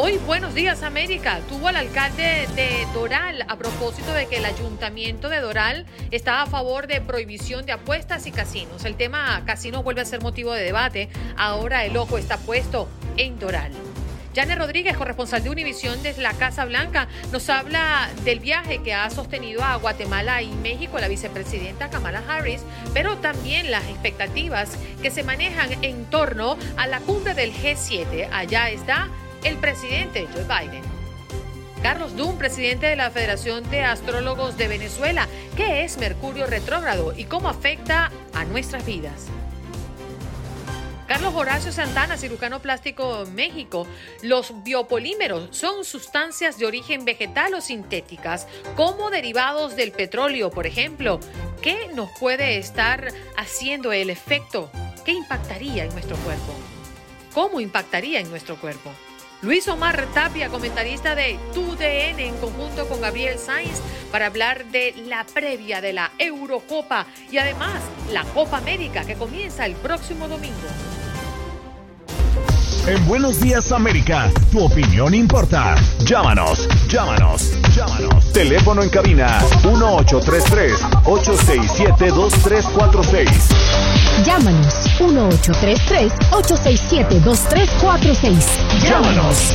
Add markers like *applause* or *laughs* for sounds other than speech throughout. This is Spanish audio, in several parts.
Hoy, Buenos Días América, tuvo al alcalde de Doral a propósito de que el ayuntamiento de Doral está a favor de prohibición de apuestas y casinos. El tema casinos vuelve a ser motivo de debate. Ahora el ojo está puesto en Doral. Jane Rodríguez, corresponsal de Univisión desde la Casa Blanca, nos habla del viaje que ha sostenido a Guatemala y México la vicepresidenta Kamala Harris, pero también las expectativas que se manejan en torno a la cumbre del G7. Allá está el presidente Joe Biden. Carlos Dunn, presidente de la Federación de Astrólogos de Venezuela, ¿qué es Mercurio retrógrado y cómo afecta a nuestras vidas? Carlos Horacio Santana, cirujano plástico México. Los biopolímeros son sustancias de origen vegetal o sintéticas, como derivados del petróleo, por ejemplo. ¿Qué nos puede estar haciendo el efecto? ¿Qué impactaría en nuestro cuerpo? ¿Cómo impactaría en nuestro cuerpo? Luis Omar Tapia, comentarista de TUDN en conjunto con Gabriel Sainz para hablar de la previa de la Eurocopa y además la Copa América que comienza el próximo domingo. En Buenos Días América, tu opinión importa. Llámanos, llámanos, llámanos. Teléfono en cabina 1833-867-2346. Llámanos 1833-867-2346. Llámanos.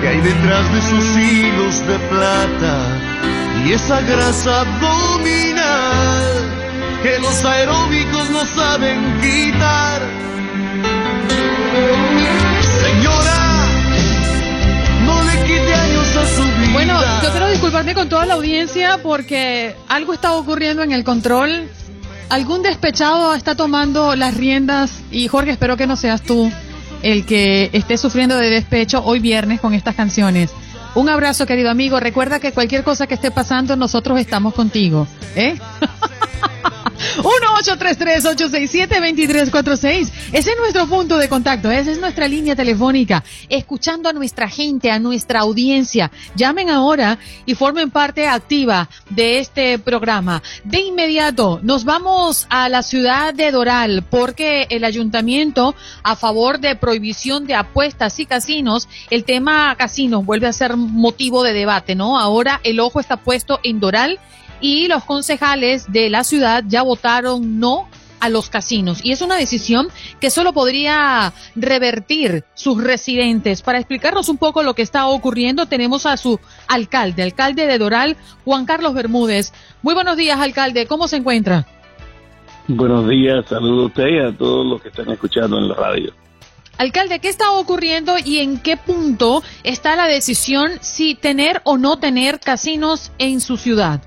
que hay detrás de sus hilos de plata y esa grasa abdominal que los aeróbicos no saben quitar. Señora, no le quite años a su vida. Bueno, yo quiero disculparme con toda la audiencia porque algo está ocurriendo en el control. Algún despechado está tomando las riendas y Jorge, espero que no seas tú el que esté sufriendo de despecho hoy viernes con estas canciones. Un abrazo, querido amigo. Recuerda que cualquier cosa que esté pasando, nosotros estamos contigo. ¿Eh? *laughs* 1-833-867-2346. Ese es nuestro punto de contacto, esa es nuestra línea telefónica, escuchando a nuestra gente, a nuestra audiencia. Llamen ahora y formen parte activa de este programa. De inmediato, nos vamos a la ciudad de Doral porque el ayuntamiento a favor de prohibición de apuestas y casinos, el tema casinos vuelve a ser motivo de debate, ¿no? Ahora el ojo está puesto en Doral y los concejales de la ciudad ya votaron no a los casinos. Y es una decisión que solo podría revertir sus residentes. Para explicarnos un poco lo que está ocurriendo, tenemos a su alcalde, alcalde de Doral, Juan Carlos Bermúdez. Muy buenos días, alcalde. ¿Cómo se encuentra? Buenos días, saludos a usted y a todos los que están escuchando en la radio. Alcalde, ¿qué está ocurriendo y en qué punto está la decisión si tener o no tener casinos en su ciudad?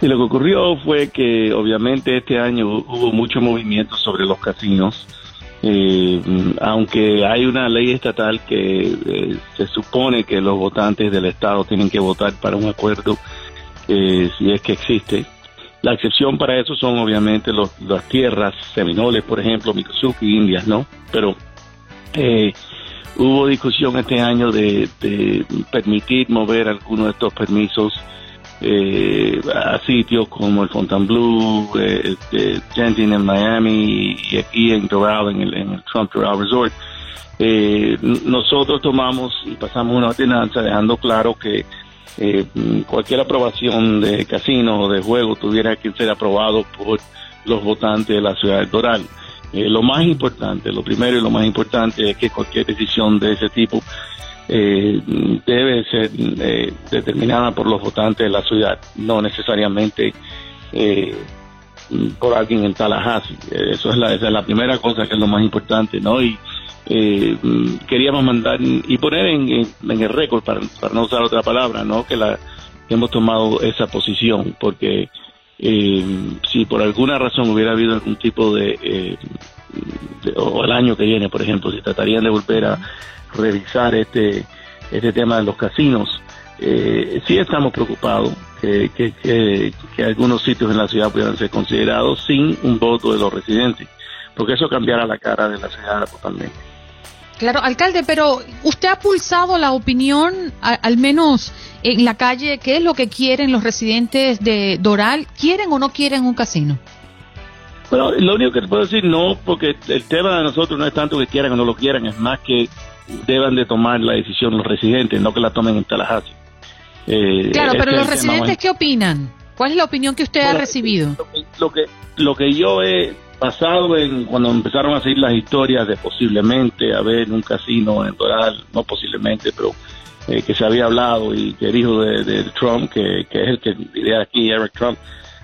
Sí, lo que ocurrió fue que obviamente este año hubo mucho movimiento sobre los casinos. Eh, aunque hay una ley estatal que eh, se supone que los votantes del Estado tienen que votar para un acuerdo, eh, si es que existe. La excepción para eso son obviamente los, las tierras seminoles, por ejemplo, Mississippi, Indias, ¿no? Pero hubo discusión este año de permitir mover algunos de estos permisos eh, a sitios como el Fontainebleau, eh, eh, Genting en Miami y aquí en Doral, en el, Trump Doral Resort. Eh, nosotros tomamos y pasamos una ordenanza dejando claro que eh, cualquier aprobación de casino o de juego tuviera que ser aprobado por los votantes de la ciudad de Doral. Eh, lo más importante, lo primero y lo más importante es que cualquier decisión de ese tipo eh, debe ser eh, determinada por los votantes de la ciudad, no necesariamente eh, por alguien en Tallahassee. Eso es la, esa es la primera cosa que es lo más importante, ¿no? Y eh, queríamos mandar y poner en, el récord, para, no usar otra palabra, ¿no? Que, la, que hemos tomado esa posición, porque eh, si por alguna razón hubiera habido algún tipo de, eh, o el año que viene, por ejemplo, si tratarían de volver a revisar este, este tema de los casinos. Eh, sí estamos preocupados que, que, que, algunos sitios en la ciudad puedan ser considerados sin un voto de los residentes, porque eso cambiará la cara de la ciudad totalmente. Claro, alcalde, pero usted ha pulsado la opinión, a, al menos en la calle, ¿qué es lo que quieren los residentes de Doral? ¿Quieren o no quieren un casino? Bueno, lo único que te puedo decir no, porque el tema de nosotros no es tanto que quieran o no lo quieran, es más que deban de tomar la decisión los residentes, no que la tomen en Tallahassee. Eh, claro, pero los residentes, ¿qué opinan? ¿Cuál es la opinión que usted bueno, ha recibido? Lo que, lo que, lo que yo he pasado en cuando empezaron a seguir las historias de posiblemente haber un casino en Doral, no posiblemente, pero eh, que se había hablado y que el hijo de, de Trump, que, que, es el que de aquí, Eric Trump,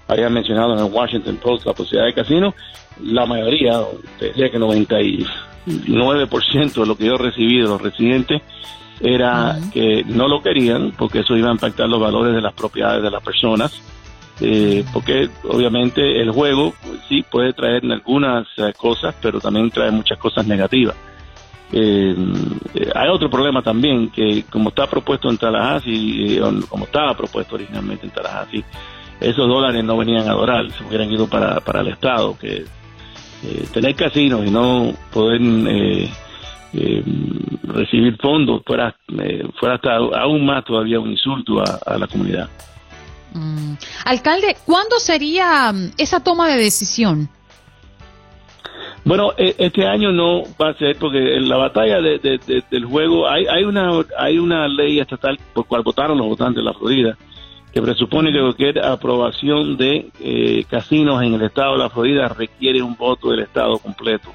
había mencionado en el Washington Post la posibilidad de casino, la mayoría, decía que 99% de lo que yo recibí de los residentes era uh -huh. que no lo querían porque eso iba a impactar los valores de las propiedades de las personas. Eh, porque obviamente el juego pues, sí puede traer algunas eh, cosas, pero también trae muchas cosas negativas. Eh, hay otro problema también, que como está propuesto en Tallahassee, como estaba propuesto originalmente en Tallahassee, esos dólares no venían a Doral, se hubieran ido para, para el Estado, que eh, tener casinos y no poder eh, eh, recibir fondos fuera, fuera hasta aún más todavía un insulto a, a la comunidad. Mm. Alcalde, ¿cuándo sería esa toma de decisión? Bueno, este año no va a ser porque en la batalla de, de, de, del juego hay, hay una hay una ley estatal por cual votaron los votantes de la Florida que presupone que cualquier aprobación de eh, casinos en el estado de la Florida requiere un voto del estado completo.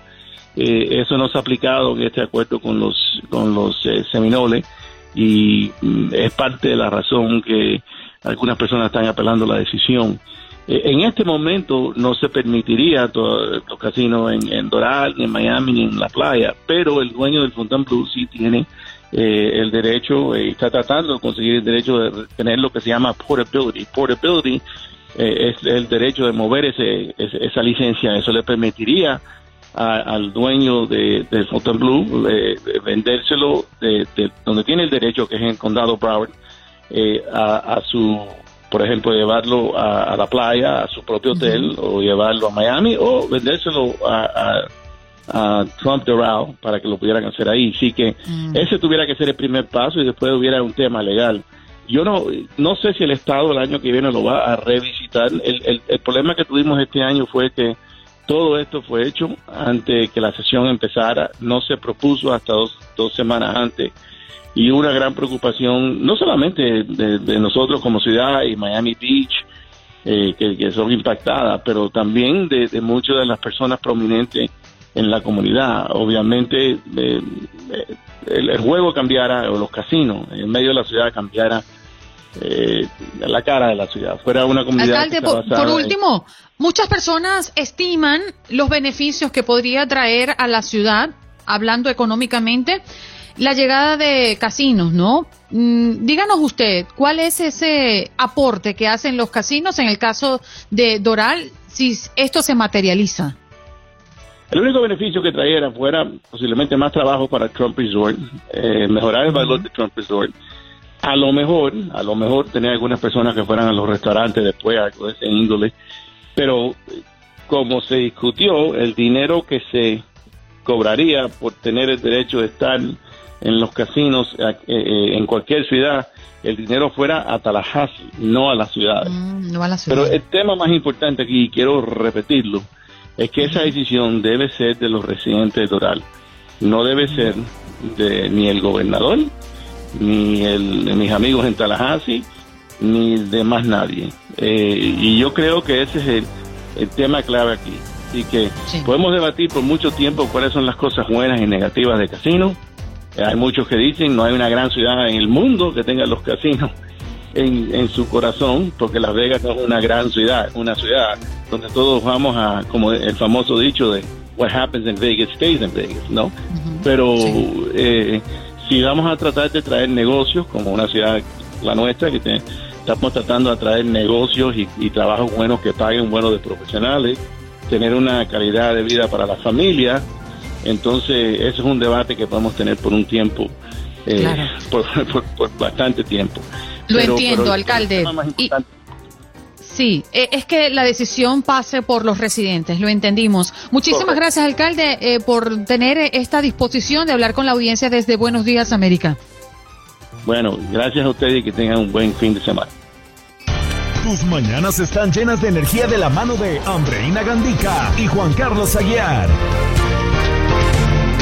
Eh, eso no se ha aplicado en este acuerdo con los con los eh, seminoles y mm, es parte de la razón que algunas personas están apelando la decisión. en este momento no se permitiría los casinos en, en Doral, en Miami, ni en la playa, pero el dueño del Fontainebleau sí tiene eh, el derecho, eh, está tratando de conseguir el derecho de tener lo que se llama portability. Portability eh, es el derecho de mover ese, ese, esa licencia. Eso le permitiría a, al dueño de, del Fontainebleau eh, vendérselo de, de, donde tiene el derecho, que es en el condado Broward, eh, a, a, su, por ejemplo, llevarlo a, a, la playa, a su propio hotel, uh -huh. o llevarlo a Miami, o vendérselo a, a Trump Doral para que lo pudieran hacer ahí. Así que mm. ese tuviera que ser el primer paso y después hubiera un tema legal. Yo no, no sé si el Estado el año que viene lo va a revisitar. El, el, el problema que tuvimos este año fue que todo esto fue hecho antes que la sesión empezara, no se propuso hasta dos, dos semanas antes y una gran preocupación, no solamente de, de nosotros como ciudad y Miami Beach, eh, que, que, son impactadas, pero también de, de muchas de las personas prominentes en la comunidad. Obviamente eh, el, el, juego cambiara, o los casinos en medio de la ciudad cambiara eh, la cara de la ciudad, fuera una comunidad. Alcalde, por, por, último, en... muchas personas estiman los beneficios que podría traer a la ciudad, hablando económicamente, la llegada de casinos, ¿no? Mm, díganos usted, ¿cuál es ese aporte que hacen los casinos en el caso de Doral si esto se materializa? El único beneficio que trajera fuera posiblemente más trabajo para Trump Resort, eh, mejorar el valor de Trump Resort. A lo mejor, a lo mejor tener algunas personas que fueran a los restaurantes después, algo de ese índole, pero como se discutió, el dinero que se cobraría por tener el derecho de estar en los casinos eh, eh, en cualquier ciudad, el dinero fuera a Tallahassee, no a las ciudades. Mm, no a la ciudad. Pero el tema más importante aquí, y quiero repetirlo, es que esa decisión debe ser de los residentes de Doral. No debe ser de ni el gobernador, ni el, de mis amigos en Tallahassee, ni de más nadie. Eh, y yo creo que ese es el, el tema clave aquí. Y que Sí. podemos debatir por mucho tiempo cuáles son las cosas buenas y negativas de casinos. Hay muchos que dicen no hay una gran ciudad en el mundo que tenga los casinos en, en su corazón, porque Las Vegas no es una gran ciudad, una ciudad donde todos vamos a, como el famoso dicho de what happens in Vegas stays in Vegas, ¿no? Pero eh, si vamos a tratar de traer negocios, como una ciudad, la nuestra, que te- estamos tratando de traer negocios y, y trabajos buenos que paguen buenos de profesionales, tener una calidad de vida para la familia, entonces ese es un debate que podemos tener por un tiempo, eh, Claro. por, *laughs* por- por bastante tiempo. Lo Pero- entiendo, pero el alcalde. Sí, eh, es que la decisión pase por los residentes, lo entendimos. Muchísimas Correcto. gracias, alcalde, eh, por tener eh, esta disposición de hablar con la audiencia desde Buenos Días, América. Bueno, gracias a ustedes y que tengan un buen fin de semana. Tus mañanas están llenas de energía de la mano de Andreina Gandica y Juan Carlos Aguiar.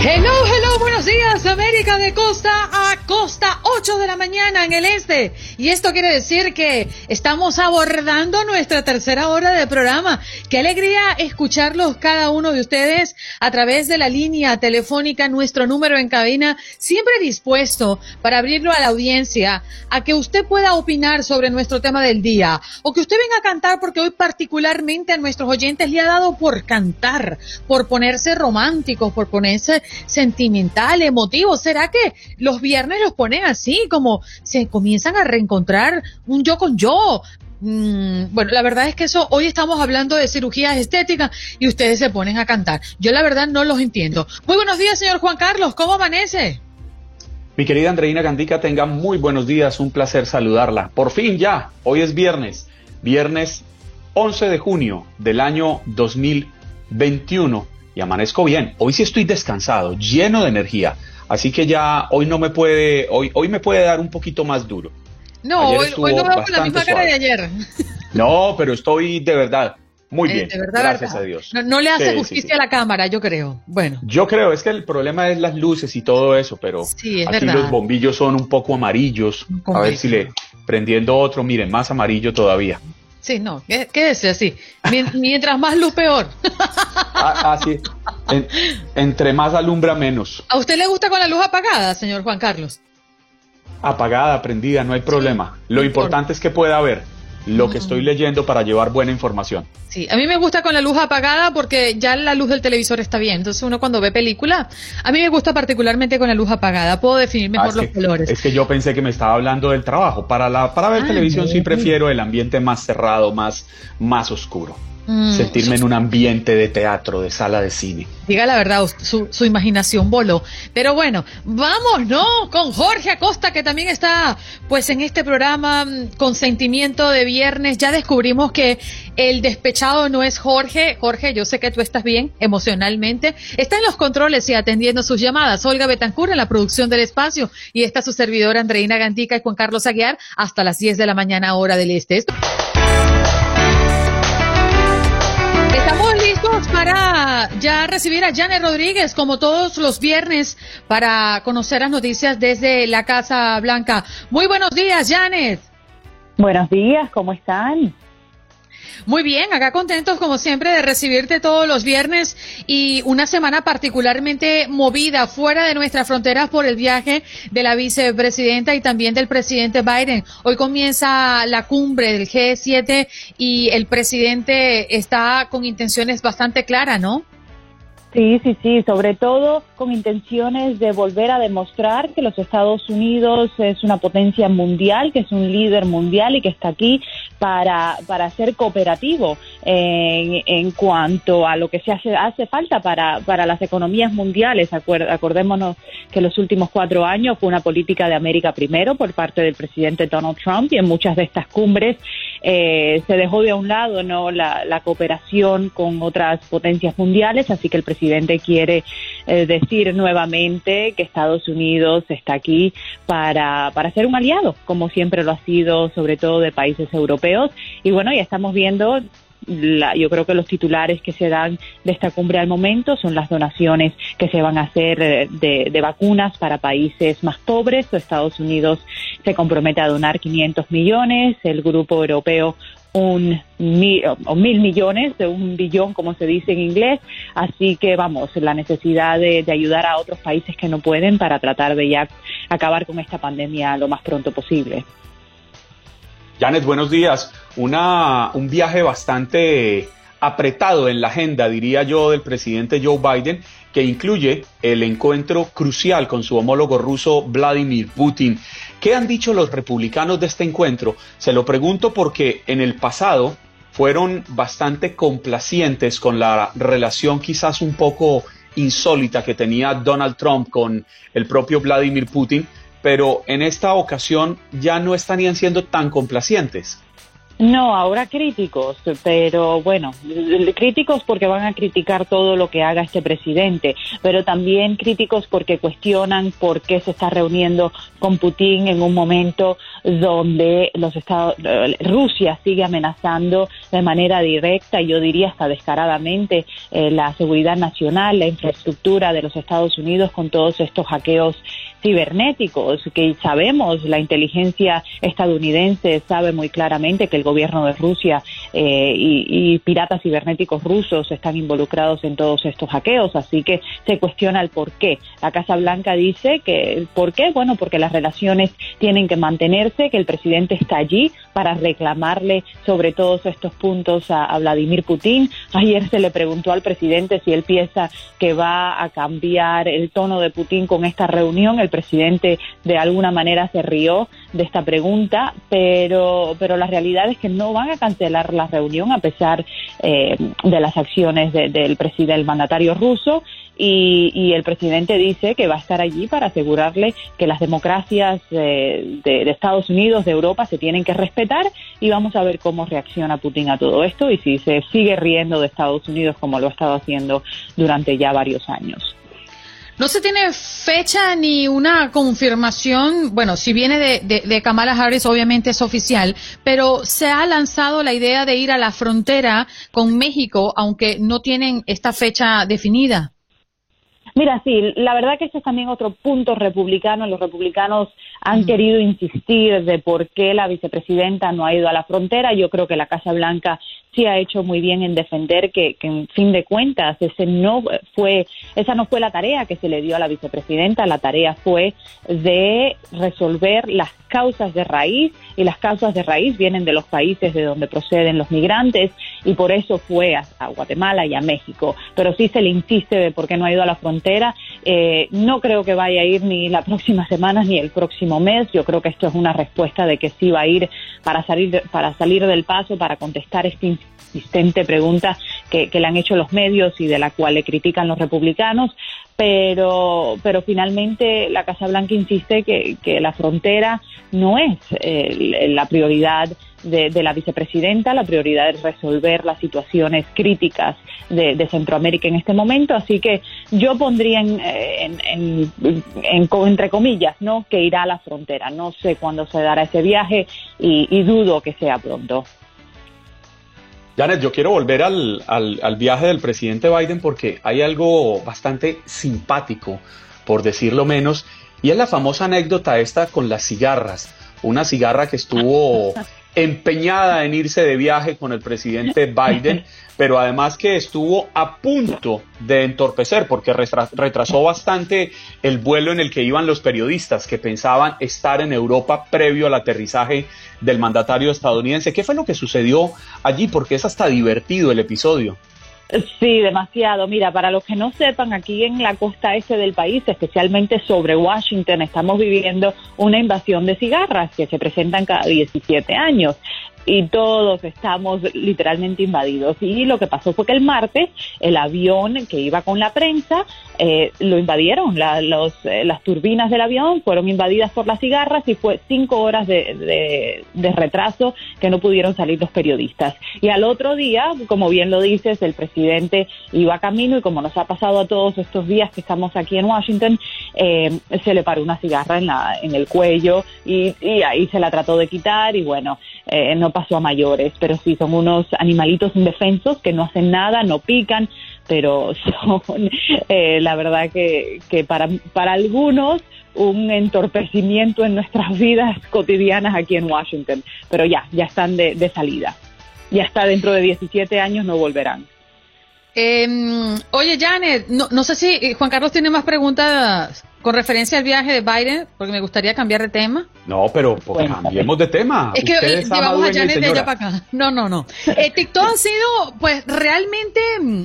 Hello, hello, buenos días, América de costa a costa, 8 de la mañana en el este. Y esto quiere decir que estamos abordando nuestra tercera hora de programa. Qué alegría escucharlos cada uno de ustedes a través de la línea telefónica, nuestro número en cabina, siempre dispuesto para abrirlo a la audiencia, a que usted pueda opinar sobre nuestro tema del día, o que usted venga a cantar porque hoy particularmente a nuestros oyentes le ha dado por cantar, por ponerse románticos, por ponerse sentimental, emotivo. ¿Será que los viernes los ponen así, como se comienzan a reencontrar un yo con yo? Mm, bueno, la verdad es que eso, hoy estamos hablando de cirugías estéticas y ustedes se ponen a cantar. Yo la verdad no los entiendo. Muy buenos días, señor Juan Carlos, ¿cómo amanece? Mi querida Andreina Gandica, tenga muy buenos días, un placer saludarla. Por fin ya, hoy es viernes, viernes 11 de junio del año 2021 y amanezco bien. Hoy sí estoy descansado, lleno de energía, así que ya hoy no me puede, hoy, hoy me puede dar un poquito más duro. No, hoy, hoy lo veo con la misma cara de ayer. No, pero estoy de verdad muy Eh, bien, de verdad, gracias verdad. a Dios. No, no le hace Sí, justicia sí. a la cámara, yo creo. Bueno, Yo creo, es que el problema es las luces y todo eso, pero es aquí verdad. los bombillos son un poco amarillos. A ver si le prendiendo otro, miren, más amarillo todavía. Sí, no, qué- quédese así. Mien- *laughs* Mientras más luz, peor. Ah, ah. En- entre más alumbra menos. ¿A usted le gusta con la luz apagada, señor Juan Carlos? Apagada, prendida, no hay problema. Lo importante es que pueda ver lo que estoy leyendo para llevar buena información. Sí, a mí me gusta con la luz apagada porque ya la luz del televisor está bien. Entonces uno cuando ve película, a mí me gusta particularmente con la luz apagada. Puedo definir Ah, mejor es, los que, colores. es que yo pensé que me estaba hablando del trabajo. Para, la, para ver Ah, televisión sí prefiero el ambiente más cerrado, más, más oscuro. Mm, Sentirme en un ambiente de teatro, de sala de cine. Diga la verdad, su, su imaginación voló. Pero bueno, vamos, ¿no? Con Jorge Acosta, que también está, pues, en este programa mm, con sentimiento de viernes. Ya descubrimos que el despechado no es Jorge. Jorge, yo sé que tú estás bien emocionalmente. Está en los controles y atendiendo sus llamadas. Olga Betancur en la producción del espacio. Y está su servidora Andreina Gantica y Juan Carlos Aguiar hasta las 10 de la mañana, hora del este. Estamos listos para ya recibir a Janet Rodríguez, como todos los viernes, para conocer las noticias desde la Casa Blanca. Muy buenos días, Janet. Buenos días, ¿cómo están? Muy bien, acá contentos como siempre de recibirte todos los viernes y una semana particularmente movida fuera de nuestras fronteras por el viaje de la vicepresidenta y también del presidente Biden. Hoy comienza la cumbre del G7 y el presidente está con intenciones bastante claras, ¿no? Sí, sí, sí, sobre todo con intenciones de volver a demostrar que los Estados Unidos es una potencia mundial, que es un líder mundial y que está aquí para, para ser cooperativo en, en cuanto a lo que se hace, hace falta para, para las economías mundiales. acordémonos que los últimos cuatro años fue una política de América primero por parte del presidente Donald Trump y en muchas de estas cumbres eh, se dejó de un lado no la, la cooperación con otras potencias mundiales, así que el presidente quiere eh, decir nuevamente que Estados Unidos está aquí para, para ser un aliado, como siempre lo ha sido, sobre todo de países europeos. Y bueno, ya estamos viendo la, yo creo que los titulares que se dan de esta cumbre al momento son las donaciones que se van a hacer eh, de, de vacunas para países más pobres. Estados Unidos se compromete a donar 500 millones, el Grupo Europeo un mil, o mil millones, de un billón, como se dice en inglés. Así que vamos, la necesidad de, ayudar a otros países que no pueden para tratar de ya acabar con esta pandemia lo más pronto posible. Janet, buenos días. Una, un viaje bastante apretado en la agenda, diría yo, del presidente Joe Biden, que incluye el encuentro crucial con su homólogo ruso Vladimir Putin. ¿Qué han dicho los republicanos de este encuentro? Se lo pregunto porque en el pasado fueron bastante complacientes con la relación quizás un poco insólita que tenía Donald Trump con el propio Vladimir Putin, pero en esta ocasión ya no estarían siendo tan complacientes. No, ahora críticos, pero bueno, críticos porque van a criticar todo lo que haga este presidente, pero también críticos porque cuestionan por qué se está reuniendo con Putin en un momento donde los Estados, Rusia sigue amenazando de manera directa yo diría hasta descaradamente eh, la seguridad nacional, la infraestructura de los Estados Unidos con todos estos hackeos cibernéticos que sabemos, la inteligencia estadounidense sabe muy claramente que el gobierno de Rusia eh, y, piratas cibernéticos rusos están involucrados en todos estos hackeos, así que se cuestiona el por qué. La Casa Blanca dice que, ¿por qué? Bueno, porque las relaciones tienen que mantenerse, que el presidente está allí para reclamarle sobre todos estos puntos a, a Vladimir Putin. Ayer se le preguntó al presidente si él piensa que va a cambiar el tono de Putin con esta reunión. El presidente de alguna manera se rió de esta pregunta, pero, pero la realidad es que no van a cancelar la reunión a pesar eh, de las acciones del presidente, del mandatario ruso. Y, el presidente dice que va a estar allí para asegurarle que las democracias de, de, Estados Unidos, de Europa, se tienen que respetar y vamos a ver cómo reacciona Putin a todo esto y si se sigue riendo de Estados Unidos como lo ha estado haciendo durante ya varios años. No se tiene fecha ni una confirmación, bueno, si viene de, de, Kamala Harris obviamente es oficial, pero se ha lanzado la idea de ir a la frontera con México, aunque no tienen esta fecha definida. Mira, sí, la verdad que ese es también otro punto republicano. Los republicanos han querido insistir de por qué la vicepresidenta no ha ido a la frontera. Yo creo que la Casa Blanca sí ha hecho muy bien en defender que, en fin de cuentas ese no fue esa no fue la tarea que se le dio a la vicepresidenta la tarea fue de resolver las causas de raíz y las causas de raíz vienen de los países de donde proceden los migrantes y por eso fue a, Guatemala y a México. Pero sí se le insiste de por qué no ha ido a la frontera. Eh, no creo que vaya a ir ni la próxima semana ni el próximo mes. Yo creo que esto es una respuesta de que sí va a ir para salir para salir del paso para contestar este insistente pregunta que, le han hecho los medios y de la cual le critican los republicanos, pero, pero finalmente la Casa Blanca insiste que, la frontera no es eh, la prioridad de, la vicepresidenta, la prioridad es resolver las situaciones críticas de, Centroamérica en este momento, así que yo pondría en, en, entre comillas, ¿no? que irá a la frontera. No sé cuándo se dará ese viaje y dudo que sea pronto. Janet, yo quiero volver al, al, viaje del presidente Biden porque hay algo bastante simpático, por decirlo menos, y es la famosa anécdota esta con las cigarras. Una cigarra que estuvo *laughs* empeñada en irse de viaje con el presidente *laughs* Biden, pero además que estuvo a punto de entorpecer porque retrasó bastante el vuelo en el que iban los periodistas que pensaban estar en Europa previo al aterrizaje del mandatario estadounidense. ¿Qué fue lo que sucedió allí? Porque es hasta divertido el episodio. Sí, demasiado. Mira, para los que no sepan, aquí en la costa este del país, especialmente sobre Washington, estamos viviendo una invasión de cigarras que se presentan cada 17 años y todos estamos literalmente invadidos. Y lo que pasó fue que el martes el avión que iba con la prensa eh, lo invadieron. los, eh, las turbinas del avión fueron invadidas por las cigarras y fue cinco horas de, de, retraso que no pudieron salir los periodistas. Y al otro día, como bien lo dices, el presidente iba camino y como nos ha pasado a todos estos días que estamos aquí en Washington, eh, se le paró una cigarra en, la, en el cuello y, y ahí se la trató de quitar y bueno, no pasó a mayores, pero sí son unos animalitos indefensos que no hacen nada, no pican, pero *laughs* son eh, la verdad que, que para, para algunos un entorpecimiento en nuestras vidas cotidianas aquí en Washington, pero ya, ya están de, de salida. Ya está dentro de 17 años, no volverán. Em, oye, Janet, no, no sé si eh, Juan Carlos tiene más preguntas con referencia al viaje de Biden, porque me gustaría cambiar de tema. No, pero pues, cambiemos de tema. Es que llevamos a Janet de allá para acá. No, no, no. Eh, TikTok ha sido, pues, realmente mm,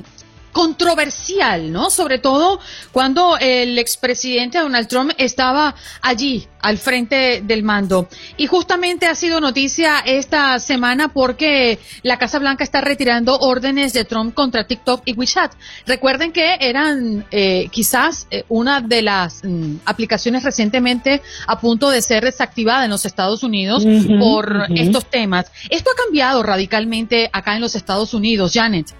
controversial, ¿no? Sobre todo cuando el expresidente Donald Trump estaba allí al frente del mando. Y justamente ha sido noticia esta semana porque la Casa Blanca está retirando órdenes de Trump contra TikTok y WeChat. Recuerden que eran eh, quizás eh, una de las mm, aplicaciones recientemente a punto de ser desactivada en los Estados Unidos por estos temas. Esto ha cambiado radicalmente acá en los Estados Unidos, Janet.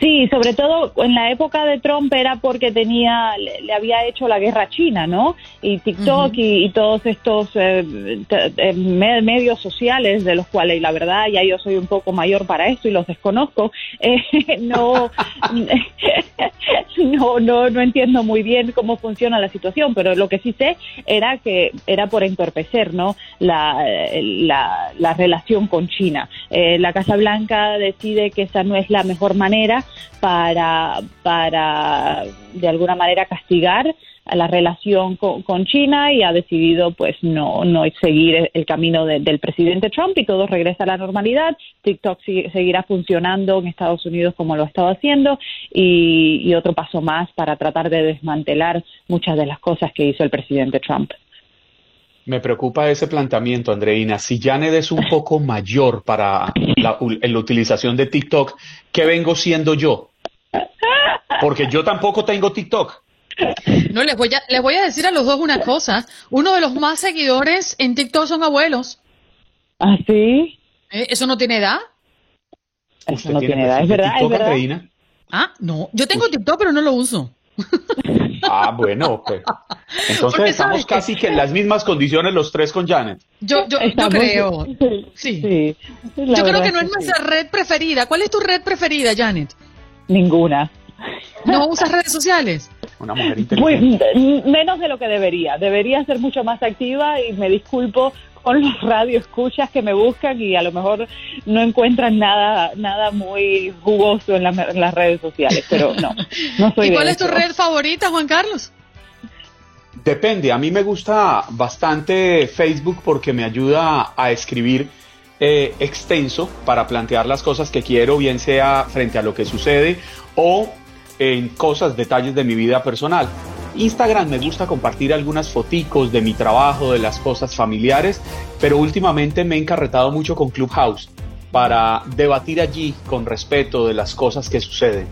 Sí, sobre todo en la época de Trump era porque tenía, le, había hecho la guerra China, ¿no? Y TikTok y, todos estos eh, eh, medios sociales de los cuales, la verdad, ya yo soy un poco mayor para esto y los desconozco, *laughs* eh, no, *laughs* no, no, no entiendo muy bien cómo funciona la situación, pero lo que sí sé era que era por entorpecer, ¿no? La, la, la relación con China. la Casa Blanca decide que esa no es la mejor manera para, para de alguna manera castigar la relación con, China y ha decidido pues no, no seguir el camino del presidente Trump y todo regresa a la normalidad. TikTok seguirá funcionando en Estados Unidos como lo ha estado haciendo y, y otro paso más para tratar de desmantelar muchas de las cosas que hizo el presidente Trump. Me preocupa ese planteamiento, Andreina. Si Janet es un poco mayor para la, utilización de TikTok, ¿qué vengo siendo yo? Porque yo tampoco tengo TikTok. No, les voy, a, les voy a decir a los dos una cosa. Uno de los más seguidores en TikTok son abuelos. ¿Ah, sí? ¿Eh? ¿Eso no tiene edad? Eso no tiene edad, es verdad, TikTok, Andreina? Ah, no. Yo tengo TikTok, pero no lo uso. *laughs* Ah, bueno, pues. Entonces estamos casi que en las mismas condiciones los tres con Janet. Yo, yo, yo creo. Sí. yo creo que no es nuestra red preferida. ¿Cuál es tu red preferida, Janet? Ninguna. ¿No usas redes sociales? Una mujer inteligente. Pues, menos de lo que debería. Debería ser mucho más activa y me disculpo con los radioescuchas que me buscan y a lo mejor no encuentran nada nada muy jugoso en, las redes sociales, pero no, no soy *laughs* ¿Y cuál es tu red favorita, Juan Carlos? Depende, a mí me gusta bastante Facebook porque me ayuda a escribir eh, extenso para plantear las cosas que quiero, bien sea frente a lo que sucede o en cosas, detalles de mi vida personal. Instagram me gusta compartir algunas foticos de mi trabajo, de las cosas familiares, pero últimamente me he encarretado mucho con Clubhouse para debatir allí con respeto de las cosas que suceden.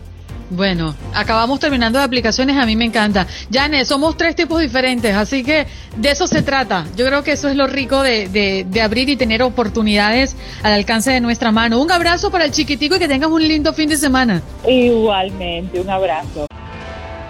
Bueno, acabamos terminando de aplicaciones, a mí me encanta. Janet, somos tres tipos diferentes, así que de eso se trata. Yo creo que eso es lo rico de, de abrir y tener oportunidades al alcance de nuestra mano. Un abrazo para el chiquitico y que tengas un lindo fin de semana. Igualmente, un abrazo.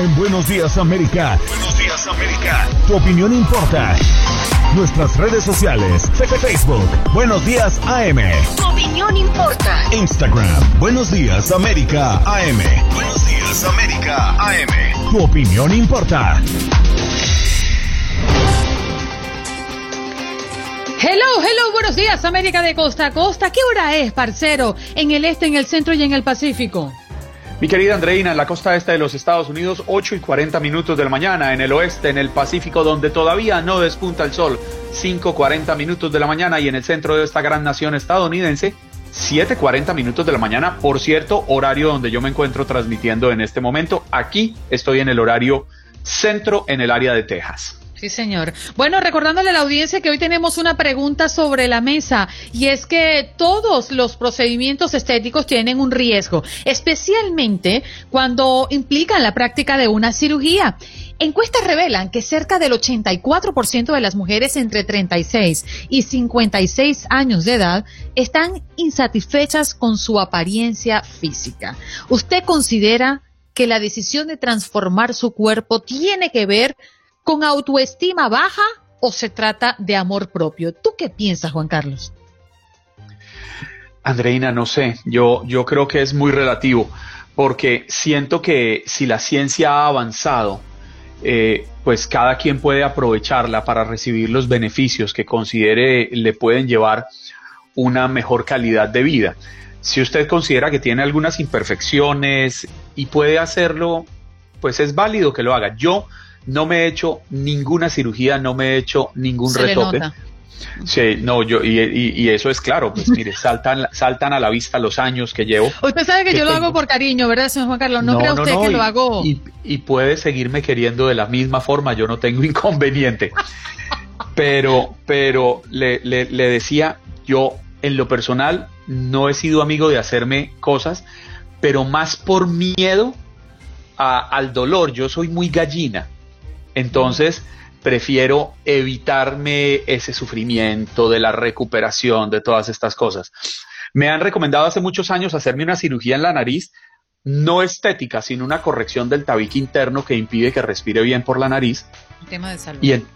En Buenos Días América. Buenos Días América. Tu opinión importa. Nuestras redes sociales. Facebook. Buenos Días AM. Tu opinión importa. Instagram. Buenos Días América AM. Buenos Días América AM. Tu opinión importa. Hello, hello, buenos días, América de Costa a Costa. ¿Qué hora es, parcero? En el este, en el centro y en el Pacífico. Mi querida Andreina, en la costa este de los Estados Unidos, 8 y 40 minutos de la mañana. En el oeste, en el Pacífico, donde todavía no despunta el sol, 5.40 minutos de la mañana. Y en el centro de esta gran nación estadounidense, 7.40 minutos de la mañana. Por cierto, horario donde yo me encuentro transmitiendo en este momento. Aquí estoy en el horario centro, en el área de Texas. Sí, señor. Bueno, recordándole a la audiencia que hoy tenemos una pregunta sobre la mesa y es que todos los procedimientos estéticos tienen un riesgo, especialmente cuando implican la práctica de una cirugía. Encuestas revelan que cerca del 84% de las mujeres entre 36 y 56 años de edad están insatisfechas con su apariencia física. ¿Usted considera que la decisión de transformar su cuerpo tiene que ver autoestima baja o se trata de amor propio? ¿Tú qué piensas, Juan Carlos? Andreina, no sé, yo, yo creo que es muy relativo, porque siento que si la ciencia ha avanzado, eh, pues cada quien puede aprovecharla para recibir los beneficios que considere le pueden llevar una mejor calidad de vida. Si usted considera que tiene algunas imperfecciones y puede hacerlo, pues es válido que lo haga. Yo no me he hecho ninguna cirugía, no me he hecho ningún Se retoque. Sí, no, yo, y, y- y eso es claro, pues *laughs* mire, saltan, saltan a la vista los años que llevo. Usted sabe que ¿Qué yo lo hago por cariño, ¿verdad, señor Juan Carlos? No, crea usted que y, lo hago. Y, y puede seguirme queriendo de la misma forma, yo no tengo *laughs* inconveniente. pero, pero le, le- le decía, yo en lo personal no he sido amigo de hacerme cosas, pero más por miedo a- al dolor. Yo soy muy gallina. Entonces, prefiero evitarme ese sufrimiento de la recuperación de todas estas cosas. Me han recomendado hace muchos años hacerme una cirugía en la nariz, no estética, sino una corrección del tabique interno que impide que respire bien por la nariz. El tema de salud. Y, en-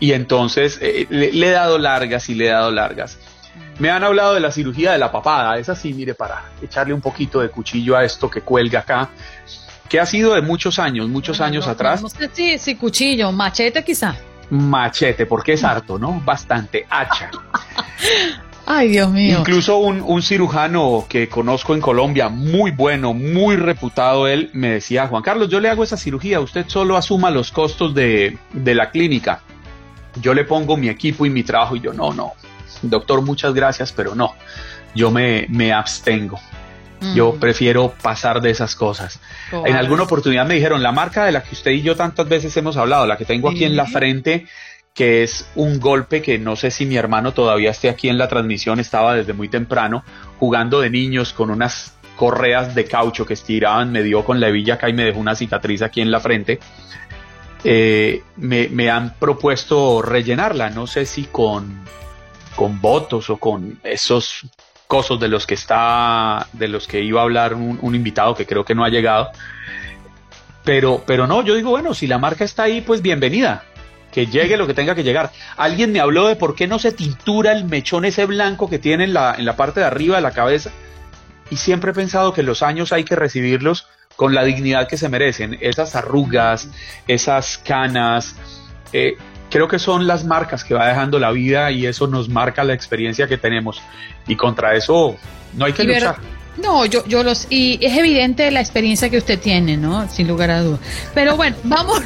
y entonces eh, le, le he dado largas y le he dado largas. Me han hablado de la cirugía de la papada, es así, mire, para echarle un poquito de cuchillo a esto que cuelga acá, que ha sido de muchos años, muchos Bueno, años no- atrás. No sé si, si cuchillo, machete quizá. Machete, porque es harto, ¿no? Bastante hacha. *laughs* Ay, Dios mío. Incluso un, un cirujano que conozco en Colombia, muy bueno, muy reputado él, me decía, Juan Carlos, yo le hago esa cirugía, usted solo asuma los costos de, de la clínica. Yo le pongo mi equipo y mi trabajo y yo, no, no, doctor, muchas gracias, pero no, yo me, me abstengo. Yo prefiero pasar de esas cosas. En alguna oportunidad me dijeron, la marca de la que usted y yo tantas veces hemos hablado, la que tengo aquí en la frente, que es un golpe que no sé si mi hermano todavía esté aquí en la transmisión, estaba desde muy temprano jugando de niños con unas correas de caucho que estiraban, me dio con la hebilla acá y me dejó una cicatriz aquí en la frente. Eh, me, me han propuesto rellenarla, no sé si con, con votos o con esos cosos de los que está, de los que iba a hablar un, invitado que creo que no ha llegado. Pero, pero no, yo digo, bueno, si la marca está ahí, pues bienvenida. Que llegue lo que tenga que llegar. Alguien me habló de por qué no se tintura el mechón ese blanco que tiene en la, en la parte de arriba de la cabeza. Y siempre he pensado que los años hay que recibirlos con la dignidad que se merecen. Esas arrugas, esas canas, eh, creo que son las marcas que va dejando la vida y eso nos marca la experiencia que tenemos. Y contra eso no hay que Y ver- luchar. No, yo, yo los, y es evidente la experiencia que usted tiene, ¿no? Sin lugar a dudas. Pero bueno, *laughs* vamos,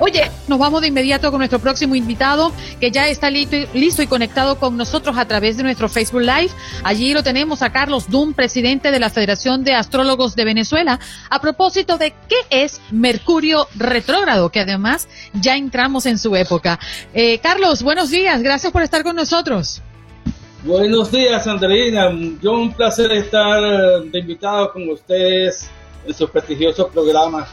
oye, nos vamos de inmediato con nuestro próximo invitado, que ya está listo, y- listo y conectado con nosotros a través de nuestro Facebook Live. Allí lo tenemos a Carlos Dum, presidente de la Federación de Astrólogos de Venezuela, a propósito de qué es Mercurio retrógrado, que además ya entramos en su época. Eh, Carlos, buenos días, gracias por estar con nosotros. Buenos días, Andreina. Yo un placer estar eh, de invitado con ustedes en su prestigioso programa.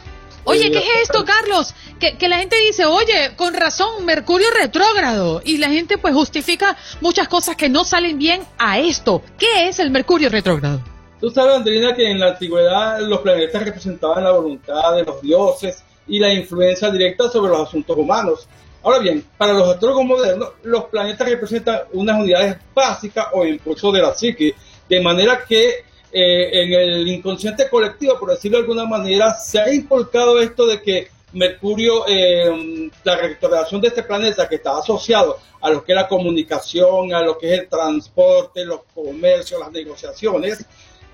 Oye, ¿qué es esto, Carlos? Que, que, la gente dice, oye, con razón, Mercurio retrógrado. Y la gente pues justifica muchas cosas que no salen bien a esto. ¿Qué es el Mercurio retrógrado? Tú sabes, Andrina, que en la antigüedad los planetas representaban la voluntad de los dioses y la influencia directa sobre los asuntos humanos. Ahora bien, para los astrólogos modernos, los planetas representan unas unidades básicas o impulsos de la psique, de manera que eh, en el inconsciente colectivo, por decirlo de alguna manera, se ha inculcado esto de que Mercurio, eh, la retrogradación de este planeta que está asociado a lo que es la comunicación, a lo que es el transporte, los comercios, las negociaciones,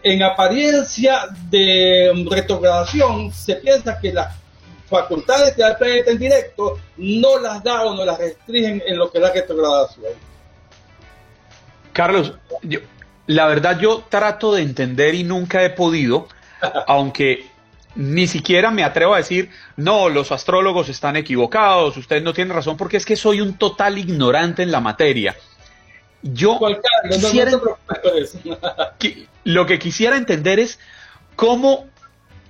en apariencia de retrogradación se piensa que las facultades que da el planeta en directo no las da o no las restringen en lo que es la retrogradación. Carlos, yo, la verdad yo trato de entender y nunca he podido, *laughs* aunque ni siquiera me atrevo a decir, no, los astrólogos están equivocados, usted no tiene razón, porque es que soy un total ignorante en la materia. Yo quisiera, *laughs* lo que quisiera entender es cómo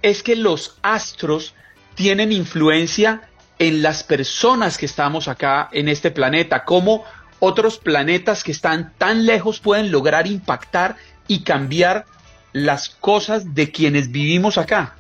es que los astros tienen influencia en las personas que estamos acá en este planeta, cómo otros planetas que están tan lejos pueden lograr impactar y cambiar las cosas de quienes vivimos acá?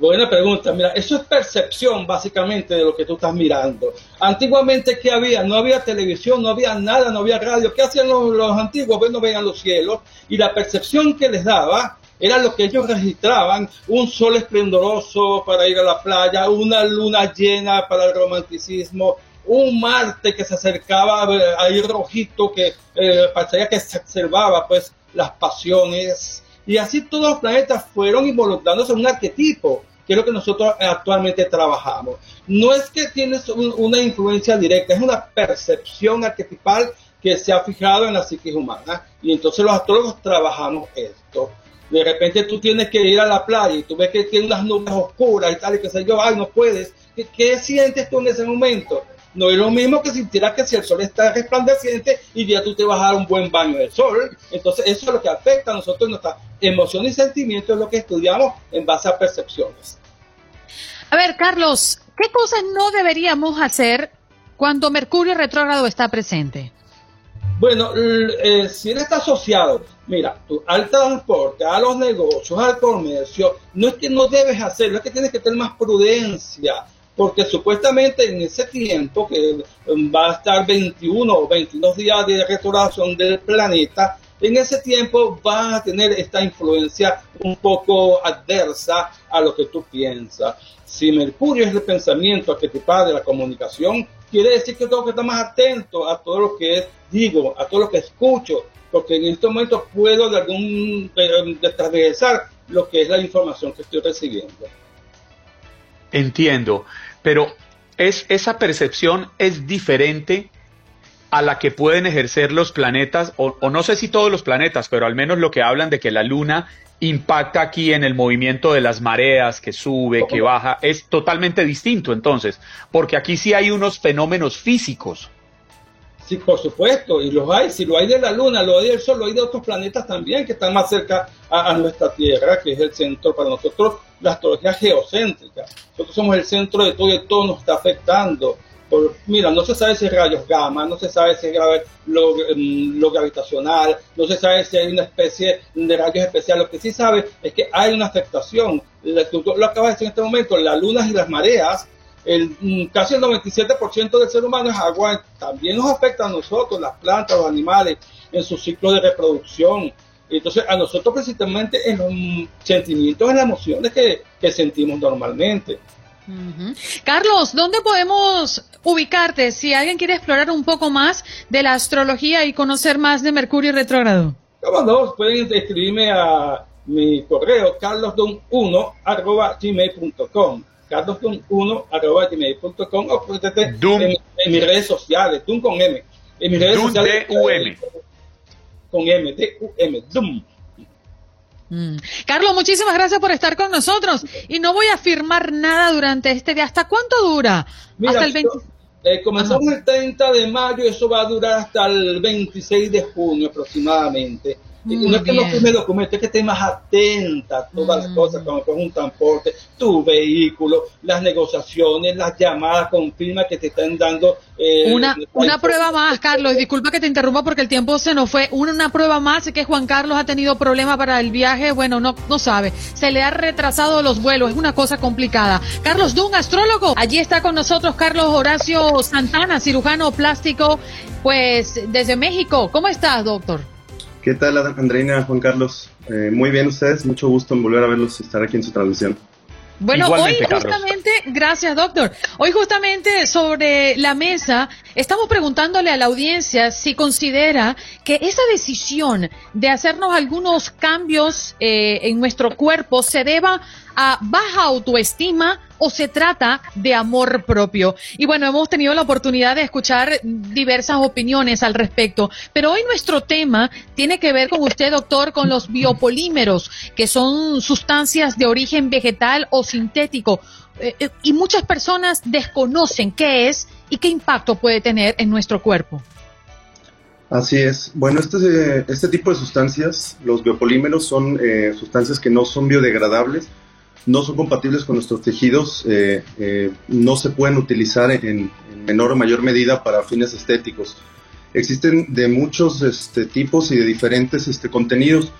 Buena pregunta. Mira, eso es percepción básicamente de lo que tú estás mirando. Antiguamente, ¿qué había? No había televisión, no había nada, no había radio. ¿Qué hacían los, antiguos? Bueno, veían los cielos y la percepción que les daba era lo que ellos registraban, un sol esplendoroso para ir a la playa, una luna llena para el romanticismo, un Marte que se acercaba ahí rojito, que eh, parecía que se observaba pues las pasiones. Y así todos los planetas fueron involucrándose en un arquetipo, que es lo que nosotros actualmente trabajamos. No es que tienes una influencia directa, es una percepción arquetipal que se ha fijado en la psique humana. Y entonces los astrólogos trabajamos esto. De repente tú tienes que ir a la playa y tú ves que tiene unas nubes oscuras y tal, y que sé yo, ay, no puedes. ¿Qué, ¿Qué, sientes tú en ese momento? No es lo mismo que sintieras que si el sol está resplandeciente y ya tú te vas a dar un buen baño del sol. Entonces, eso es lo que afecta a nosotros, nuestra emoción y sentimiento es lo que estudiamos en base a percepciones. A ver, Carlos, ¿qué cosas no deberíamos hacer cuando Mercurio retrógrado está presente? Bueno, eh, si él está asociado, mira, al transporte, a los negocios, al comercio, no es que no debes hacerlo, es que tienes que tener más prudencia porque supuestamente en ese tiempo, que va a estar 21 o 22 días de restauración del planeta, en ese tiempo va a tener esta influencia un poco adversa a lo que tú piensas. Si Mercurio es el pensamiento arquetipal de la comunicación, quiere decir que tengo que estar más atento a todo lo que digo, a todo lo que escucho, porque en este momento puedo de algún de, lo que es la información que estoy recibiendo. Entiendo, pero es, esa percepción es diferente a la que pueden ejercer los planetas, o, no sé si todos los planetas, pero al menos lo que hablan de que la luna impacta aquí en el movimiento de las mareas, que sube, que baja, es totalmente distinto entonces, porque aquí sí hay unos fenómenos físicos. Sí, por supuesto, y los hay, si lo hay de la Luna, lo hay del Sol, lo hay de otros planetas también que están más cerca a nuestra Tierra, que es el centro para nosotros la astrología geocéntrica. Nosotros somos el centro de todo y todo nos está afectando. Por, mira, no se sabe si es rayos gamma, no se sabe si es lo, mm, lo, gravitacional, no se sabe si hay una especie de rayos especiales. Lo que sí sabe es que hay una afectación. Lo acabas de decir en este momento, las lunas y las mareas, el, mm, casi el 97% del ser humano es agua, también nos afecta a nosotros, las plantas, los animales, en su ciclo de reproducción, entonces, a nosotros precisamente en los sentimientos, en las emociones que, sentimos normalmente. Carlos, ¿dónde podemos ubicarte si alguien quiere explorar un poco más de la astrología y conocer más de Mercurio retrógrado? ¿Cómo no? Pueden escribirme a mi correo carlosdon1 arroba gmail.com carlosdon1 arroba gmail.com o en, en, mis redes sociales, Dun con M. En mis redes sociales. con M, D-U-M, Dum. Mm. Carlos, muchísimas gracias por estar con nosotros. Y no voy a firmar nada durante este día. ¿Hasta cuánto dura? hasta el 20... Eh, comenzamos el 30 de mayo, eso va a durar hasta el 26 de junio aproximadamente. Y no es que no firme documento, es que estés más atenta a todas las cosas, cuando coges un transporte, tu vehículo, las negociaciones, las llamadas con firma que te están dando. Eh, una una prueba más, Carlos, disculpa que te interrumpa porque el tiempo se nos fue. Una, una prueba más es que Juan Carlos ha tenido problemas para el viaje, bueno, no, no sabe, se le ha retrasado los vuelos, es una cosa complicada. Carlos Dun, astrólogo, allí está con nosotros Carlos Horacio Santana, cirujano plástico, pues desde México. ¿Cómo estás, doctor? ¿Qué tal, Andreina, Juan Carlos? Eh, muy bien ustedes, mucho gusto en volver a verlos y estar aquí en su transmisión. Bueno, hoy justamente, gracias doctor, hoy justamente sobre la mesa estamos preguntándole a la audiencia si considera que esa decisión de hacernos algunos cambios eh, en nuestro cuerpo se deba a baja autoestima o se trata de amor propio. Y bueno, hemos tenido la oportunidad de escuchar diversas opiniones al respecto, pero hoy nuestro tema tiene que ver con usted, doctor, con los biopolímeros, que son sustancias de origen vegetal o sintético. Eh, eh, y muchas personas desconocen qué es y qué impacto puede tener en nuestro cuerpo. Así es. Bueno, este, este tipo de sustancias, los biopolímeros, son eh, sustancias que no son biodegradables, no son compatibles con nuestros tejidos, no se pueden utilizar en, menor o mayor medida para fines estéticos. Existen de muchos este, tipos y de diferentes este, contenidos.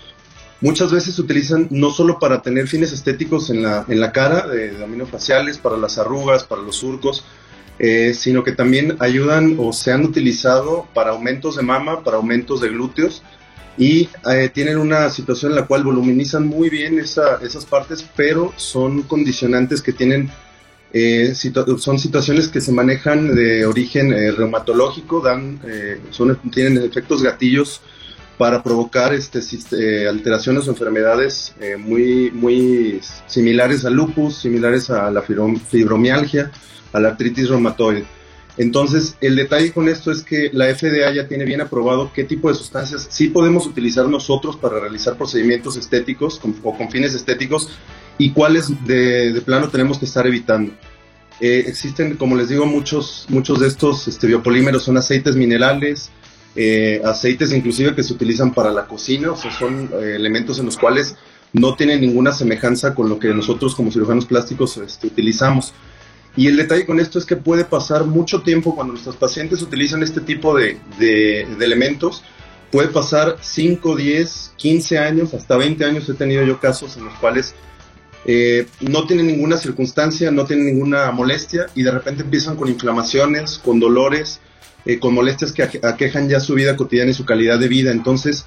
Muchas veces se utilizan no solo para tener fines estéticos en la, en la cara, de, de faciales, para las arrugas, para los surcos, eh, sino que también ayudan o se han utilizado para aumentos de mama, para aumentos de glúteos, y eh, tienen una situación en la cual voluminizan muy bien esas partes, pero son condicionantes que tienen, eh, son situaciones que se manejan de origen eh, reumatológico, dan, son, tienen efectos gatillos para provocar este, alteraciones o enfermedades muy, muy similares al lupus, similares a la fibromialgia, a la artritis reumatoide. Entonces, el detalle con esto es que la FDA ya tiene bien aprobado qué tipo de sustancias sí podemos utilizar nosotros para realizar procedimientos estéticos o con fines estéticos y cuáles de, plano tenemos que estar evitando. Eh, existen, como les digo, muchos, muchos de estos este, biopolímeros son aceites minerales, eh, aceites inclusive que se utilizan para la cocina, o sea, son eh, elementos en los cuales no tienen ninguna semejanza con lo que nosotros como cirujanos plásticos este, utilizamos. Y el detalle con esto es que puede pasar mucho tiempo cuando nuestros pacientes utilizan este tipo de, elementos. Puede pasar 5, 10, 15 años, hasta 20 años. He tenido yo casos en los cuales eh, no tienen ninguna circunstancia, no tienen ninguna molestia y de repente empiezan con inflamaciones, con dolores, eh, con molestias que aquejan ya su vida cotidiana y su calidad de vida. Entonces,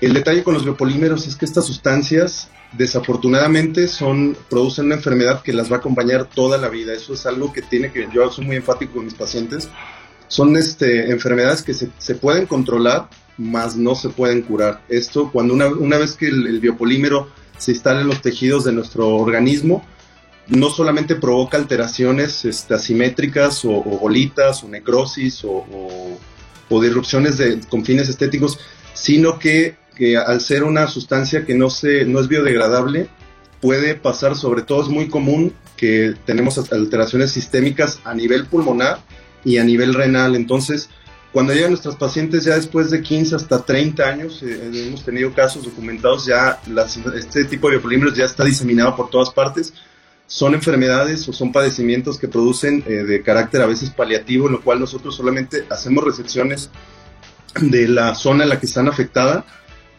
el detalle con los biopolímeros es que estas sustancias desafortunadamente son producen una enfermedad que las va a acompañar toda la vida. Eso es algo que tiene que yo soy muy enfático con mis pacientes. Son este, enfermedades que se, se pueden controlar, mas no se pueden curar. Esto cuando una, una vez que el, biopolímero se instala en los tejidos de nuestro organismo, no solamente provoca alteraciones este, asimétricas o, bolitas o necrosis o, o, o disrupciones de, con fines estéticos, sino que al ser una sustancia que no, se, no es biodegradable, puede pasar, sobre todo es muy común que tenemos alteraciones sistémicas a nivel pulmonar y a nivel renal. Entonces, cuando llegan nuestros pacientes ya después de 15 hasta 30 años, eh, hemos tenido casos documentados, ya este tipo de biopolímeros ya está diseminado por todas partes. Son enfermedades o son padecimientos que producen eh, de carácter a veces paliativo, en lo cual nosotros solamente hacemos resecciones de la zona en la que están afectada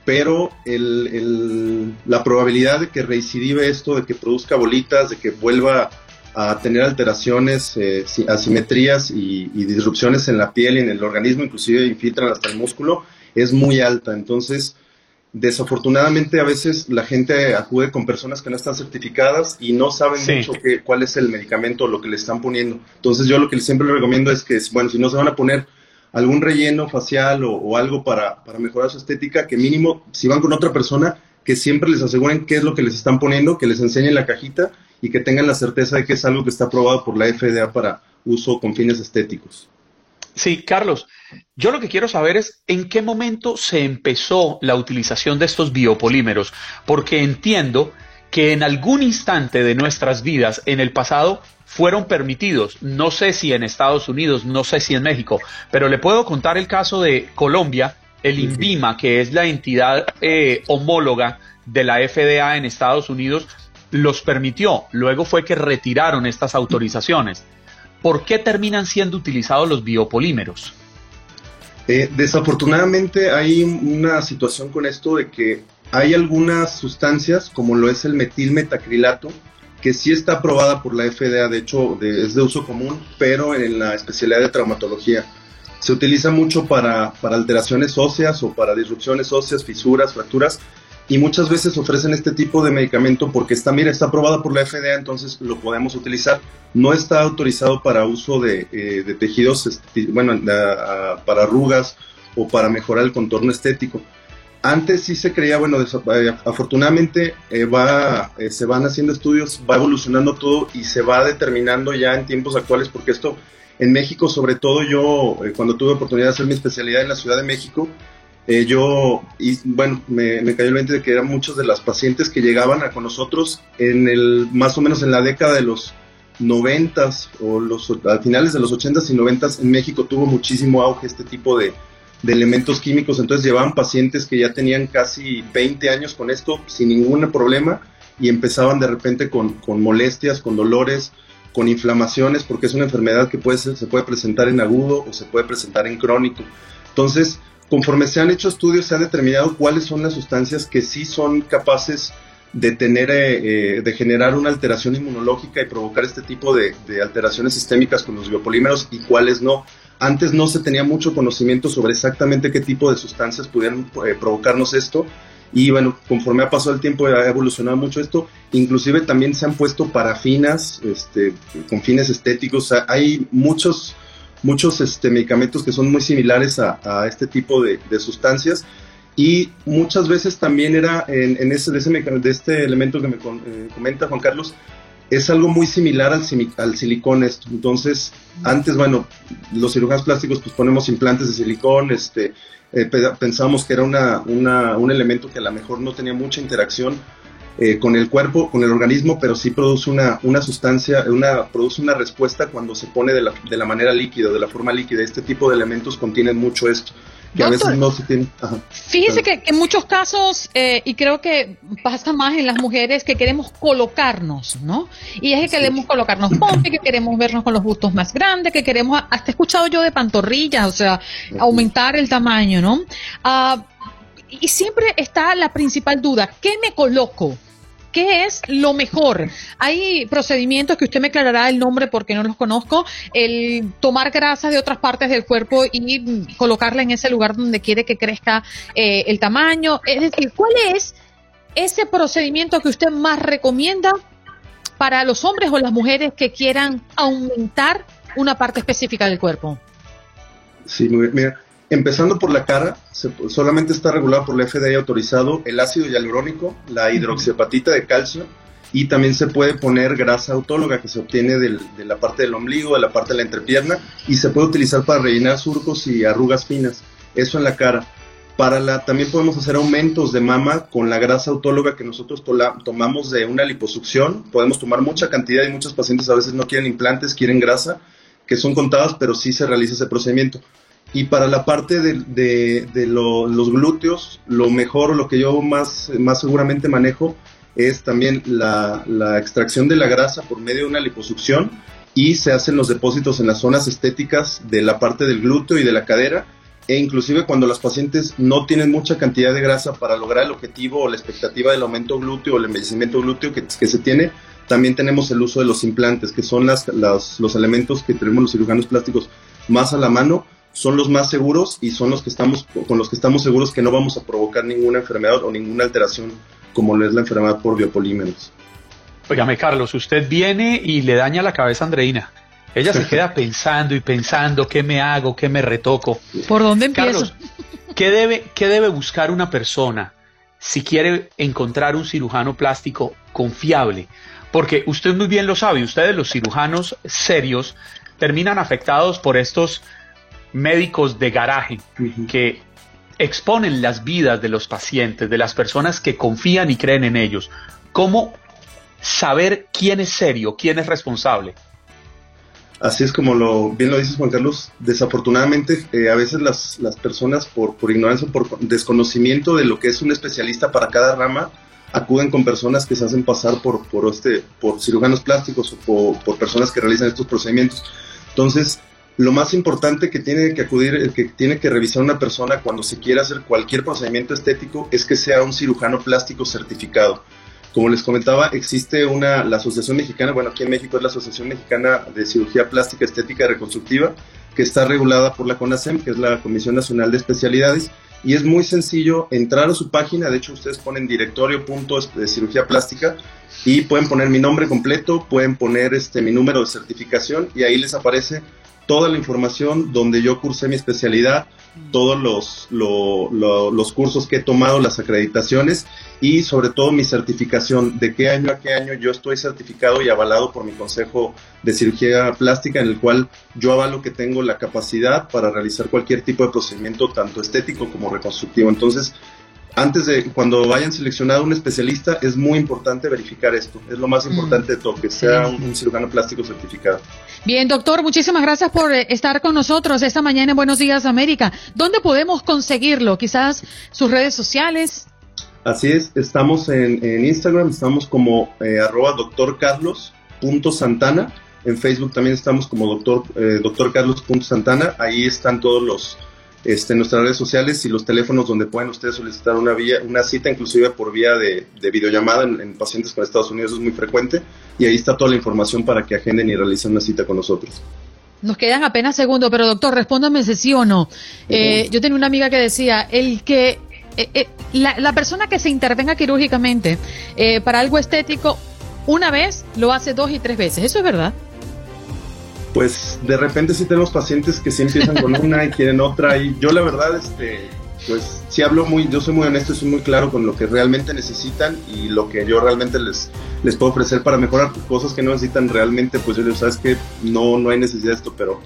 pero la probabilidad de que reincidive esto, de que produzca bolitas, de que vuelva a tener alteraciones, eh, asimetrías y, disrupciones en la piel y en el organismo, inclusive infiltran hasta el músculo, es muy alta. Entonces, desafortunadamente a veces la gente acude con personas que no están certificadas y no saben mucho cuál es el medicamento o lo que le están poniendo. Entonces yo lo que siempre le recomiendo es que, bueno, si no se van a poner algún relleno facial o, algo para, mejorar su estética, que mínimo, si van con otra persona, que siempre les aseguren qué es lo que les están poniendo, que les enseñen la cajita y que tengan la certeza de que es algo que está aprobado por la FDA para uso con fines estéticos. Sí, Carlos, yo lo que quiero saber es en qué momento se empezó la utilización de estos biopolímeros, porque entiendo que en algún instante de nuestras vidas en el pasado fueron permitidos. No sé si en Estados Unidos, no sé si en México, pero le puedo contar el caso de Colombia, el INVIMA, que es la entidad eh, homóloga de la FDA en Estados Unidos, los permitió. Luego fue que retiraron estas autorizaciones. ¿Por qué terminan siendo utilizados los biopolímeros? Eh, desafortunadamente hay una situación con esto de que hay algunas sustancias, como lo es el metilmetacrilato, que sí está aprobada por la FDA, de hecho es de uso común, pero en la especialidad de traumatología. Se utiliza mucho para, para alteraciones óseas o para disrupciones óseas, fisuras, fracturas, y muchas veces ofrecen este tipo de medicamento porque está, mira, está aprobada por la FDA, entonces lo podemos utilizar. No está autorizado para uso de, eh, tejidos, bueno, para arrugas o para mejorar el contorno estético. Antes sí se creía, bueno, eh, afortunadamente eh, va, se van haciendo estudios, va evolucionando todo y se va determinando ya en tiempos actuales, porque esto en México, sobre todo yo, cuando tuve oportunidad de hacer mi especialidad en la Ciudad de México, eh, yo, y, bueno, me, cayó el mente de que eran muchos de las pacientes que llegaban a con nosotros en el, más o menos en la década de los noventas o los, a finales de los ochentas y noventas en México tuvo muchísimo auge este tipo de, de elementos químicos, entonces llevaban pacientes que ya tenían casi 20 años con esto sin ningún problema y empezaban de repente con, con molestias, con dolores, con inflamaciones, porque es una enfermedad que puede ser, se puede presentar en agudo o se puede presentar en crónico. Entonces, conforme se han hecho estudios, se ha determinado cuáles son las sustancias que sí son capaces de tener, eh, eh, de generar una alteración inmunológica y provocar este tipo de, alteraciones sistémicas con los biopolímeros y cuáles no. Antes no se tenía mucho conocimiento sobre exactamente qué tipo de sustancias pudieran eh, provocarnos esto. Y bueno, conforme ha pasado el tiempo ha evolucionado mucho esto. Inclusive también se han puesto parafinas este, con fines estéticos. hay muchos muchos este, medicamentos que son muy similares a, este tipo de, sustancias y muchas veces también era en, ese, de, ese, de este elemento que me eh, comenta Juan Carlos, es algo muy similar al, al silicón. Entonces, antes, bueno, los cirujanos plásticos pues ponemos implantes de silicón, este, eh, pensábamos que era una, un elemento que a lo mejor no tenía mucha interacción eh, con el cuerpo, con el organismo, pero sí produce una, una sustancia, una, produce una respuesta cuando se pone de la, de la manera líquida, de la forma líquida. Este tipo de elementos contienen mucho esto. Que a veces no se tiene. Fíjese que, en muchos casos, eh, y creo que pasa más en las mujeres, que queremos colocarnos, ¿no? Y es que queremos colocarnos pompe, que queremos vernos con los gustos más grandes, que queremos, hasta he escuchado yo de pantorrillas, o sea, aumentar el tamaño, ¿no? Ah, y siempre está la principal duda, ¿qué me coloco? ¿Qué es lo mejor? Hay procedimientos que usted me aclarará el nombre porque no los conozco, el tomar grasa de otras partes del cuerpo y colocarla en ese lugar donde quiere que crezca eh, el tamaño. Es decir, ¿cuál es ese procedimiento que usted más recomienda para los hombres o las mujeres que quieran aumentar una parte específica del cuerpo? Sí, mira, Empezando por la cara, solamente está regulado por la FDA autorizado el ácido hialurónico, la hidroxiapatita de calcio y también se puede poner grasa autóloga que se obtiene de la parte del ombligo, de la parte de la entrepierna y se puede utilizar para rellenar surcos y arrugas finas. Eso en la cara. Para la, también podemos hacer aumentos de mama con la grasa autóloga que nosotros tomamos de una liposucción. Podemos tomar mucha cantidad y muchos pacientes a veces no quieren implantes, quieren grasa, que son contadas, pero sí se realiza ese procedimiento. Y para la parte de, de, los glúteos, lo mejor, lo que yo más, más seguramente manejo es también la, la, extracción de la grasa por medio de una liposucción y se hacen los depósitos en las zonas estéticas de la parte del glúteo y de la cadera. E inclusive cuando los pacientes no tienen mucha cantidad de grasa para lograr el objetivo o la expectativa del aumento glúteo o el envejecimiento glúteo que, que se tiene, también tenemos el uso de los implantes, que son las, las, los elementos que tenemos los cirujanos plásticos más a la mano son los más seguros y son los que estamos con los que estamos seguros que no vamos a provocar ninguna enfermedad o ninguna alteración como lo es la enfermedad por biopolímeros. Óigame, Carlos, usted viene y le daña la cabeza a Andreina. Ella se queda *laughs* pensando y pensando qué me hago, qué me retoco. ¿Por dónde empiezo? Carlos, ¿qué debe, ¿qué debe buscar una persona si quiere encontrar un cirujano plástico confiable? Porque usted muy bien lo sabe, ustedes los cirujanos serios terminan afectados por estos médicos de garaje que exponen las vidas de los pacientes, de las personas que confían y creen en ellos. ¿Cómo saber quién es serio, quién es responsable? Así es como lo bien lo dices Juan Carlos, desafortunadamente eh, a veces las, las personas por, por ignorancia o por desconocimiento de lo que es un especialista para cada rama, acuden con personas que se hacen pasar por, por, este, por cirujanos plásticos o por, por personas que realizan estos procedimientos. Entonces, lo más importante que tiene que acudir, que tiene que revisar una persona cuando se quiera hacer cualquier procedimiento estético es que sea un cirujano plástico certificado. Como les comentaba, existe una, la Asociación Mexicana, bueno, aquí en México es la Asociación Mexicana de Cirugía Plástica Estética y Reconstructiva, que está regulada por la CONASEM, que es la Comisión Nacional de Especialidades, y es muy sencillo entrar a su página, de hecho ustedes ponen directorio de cirugía plástica y pueden poner mi nombre completo, pueden poner este mi número de certificación y ahí les aparece toda la información donde yo cursé mi especialidad, todos los, los cursos que he tomado, las acreditaciones y sobre todo mi certificación, de qué año a qué año yo estoy certificado y avalado por mi Consejo de Cirugía Plástica, en el cual yo avalo que tengo la capacidad para realizar cualquier tipo de procedimiento, tanto estético como reconstructivo. Entonces, antes de cuando vayan seleccionado un especialista, es muy importante verificar esto. Es lo más mm. importante de todo, que sea un, cirujano plástico certificado. Bien, doctor, muchísimas gracias por eh, estar con nosotros esta mañana en Buenos Días América. ¿Dónde podemos conseguirlo? Quizás sus redes sociales. Así es, estamos en, Instagram, estamos como eh, arroba doctor Carlos Santana. En Facebook también estamos como doctor, eh, Carlos Santana. Ahí están todos los este, nuestras redes sociales y los teléfonos donde pueden ustedes solicitar una, vía, una cita, inclusive por vía de, videollamada en, pacientes con Estados Unidos es muy frecuente y ahí está toda la información para que agenden y realicen una cita con nosotros. Nos quedan apenas segundos, pero doctor, respóndame si sí o no. Eh, yo tenía una amiga que decía, el que eh, eh, la, persona que se intervenga quirúrgicamente para algo estético, una vez lo hace dos y tres veces. ¿Eso es verdad? Pues de repente sí tenemos pacientes que sí empiezan con una y quieren otra y yo la verdad este pues sí hablo muy yo soy muy honesto y soy muy claro con lo que realmente necesitan y lo que yo realmente les les puedo ofrecer para mejorar cosas que no necesitan realmente pues yo les sabes que no no hay necesidad de esto pero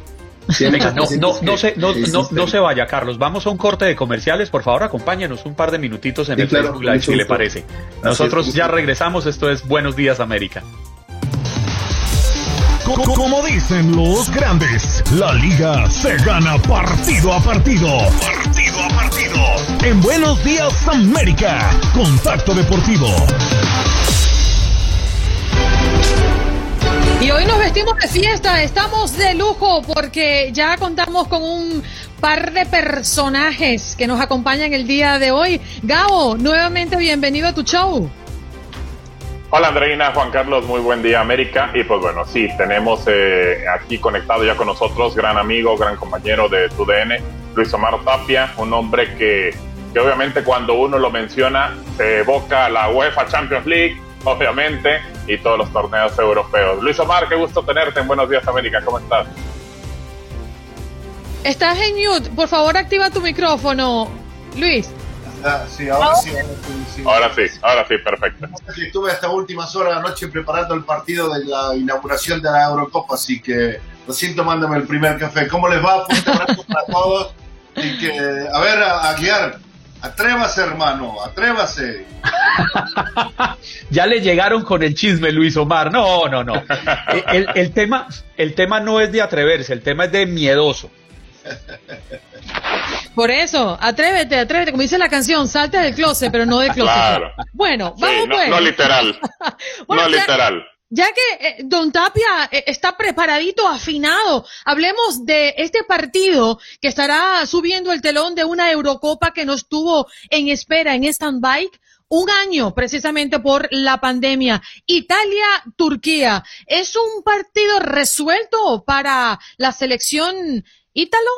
Venga, no, no, no, se, no, no, se vaya, Carlos. Vamos a un corte de comerciales. Por favor, acompáñenos un par de minutitos en el Facebook Live, si le parece. Nosotros ya regresamos. Esto es Buenos Días, América. Como dicen los grandes, la liga se gana partido a partido. Partido a partido. En Buenos Días América, Contacto Deportivo. Y hoy nos vestimos de fiesta, estamos de lujo porque ya contamos con un par de personajes que nos acompañan el día de hoy. Gabo, nuevamente bienvenido a tu show. Hola Andreina, Juan Carlos, muy buen día América. Y pues bueno, sí, tenemos eh, aquí conectado ya con nosotros, gran amigo, gran compañero de TUDN, Luis Omar Tapia, un hombre que, que obviamente cuando uno lo menciona se evoca la UEFA Champions League, obviamente, y todos los torneos europeos. Luis Omar, qué gusto tenerte en Buenos Días América, ¿cómo estás? Estás en mute, por favor activa tu micrófono, Luis. Ah, sí, ahora sí, ahora sí. Ahora sí, perfecto. Estuve hasta últimas horas de la noche preparando el partido de la inauguración de la Eurocopa, así que lo siento, mándame el primer café. ¿Cómo les va? Fuerte abrazo para todos. Y que, a ver, a, guiar. Atrévase, hermano, atrévase. ya le llegaron con el chisme, Luis Omar. No, no, no. *laughs* El, el, tema, el tema no es de atreverse, el tema es de miedoso. Por eso, atrévete, atrévete, como dice la canción, salte del closet, pero no del closet. Claro. Bueno, vamos no, pues. No literal. *laughs* no literal. Ya que eh, Don Tapia eh, está preparadito, afinado, hablemos de este partido que estará subiendo el telón de una Eurocopa que nos tuvo en espera, en stand-by, un año precisamente por la pandemia. Italia-Turquía. ¿Es un partido resuelto para la selección ítalo?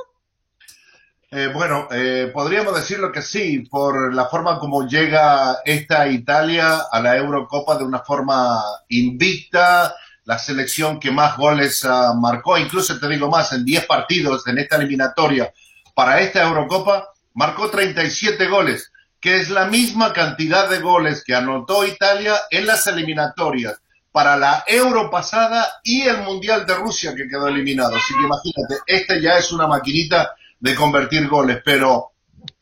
Eh, bueno, eh, podríamos decirlo que sí, por la forma como llega esta Italia a la Eurocopa de una forma invicta, la selección que más goles uh, marcó, incluso te digo más, en 10 partidos en esta eliminatoria para esta Eurocopa, marcó 37 goles, que es la misma cantidad de goles que anotó Italia en las eliminatorias para la Euro pasada y el Mundial de Rusia que quedó eliminado. Así que imagínate, esta ya es una maquinita de convertir goles, pero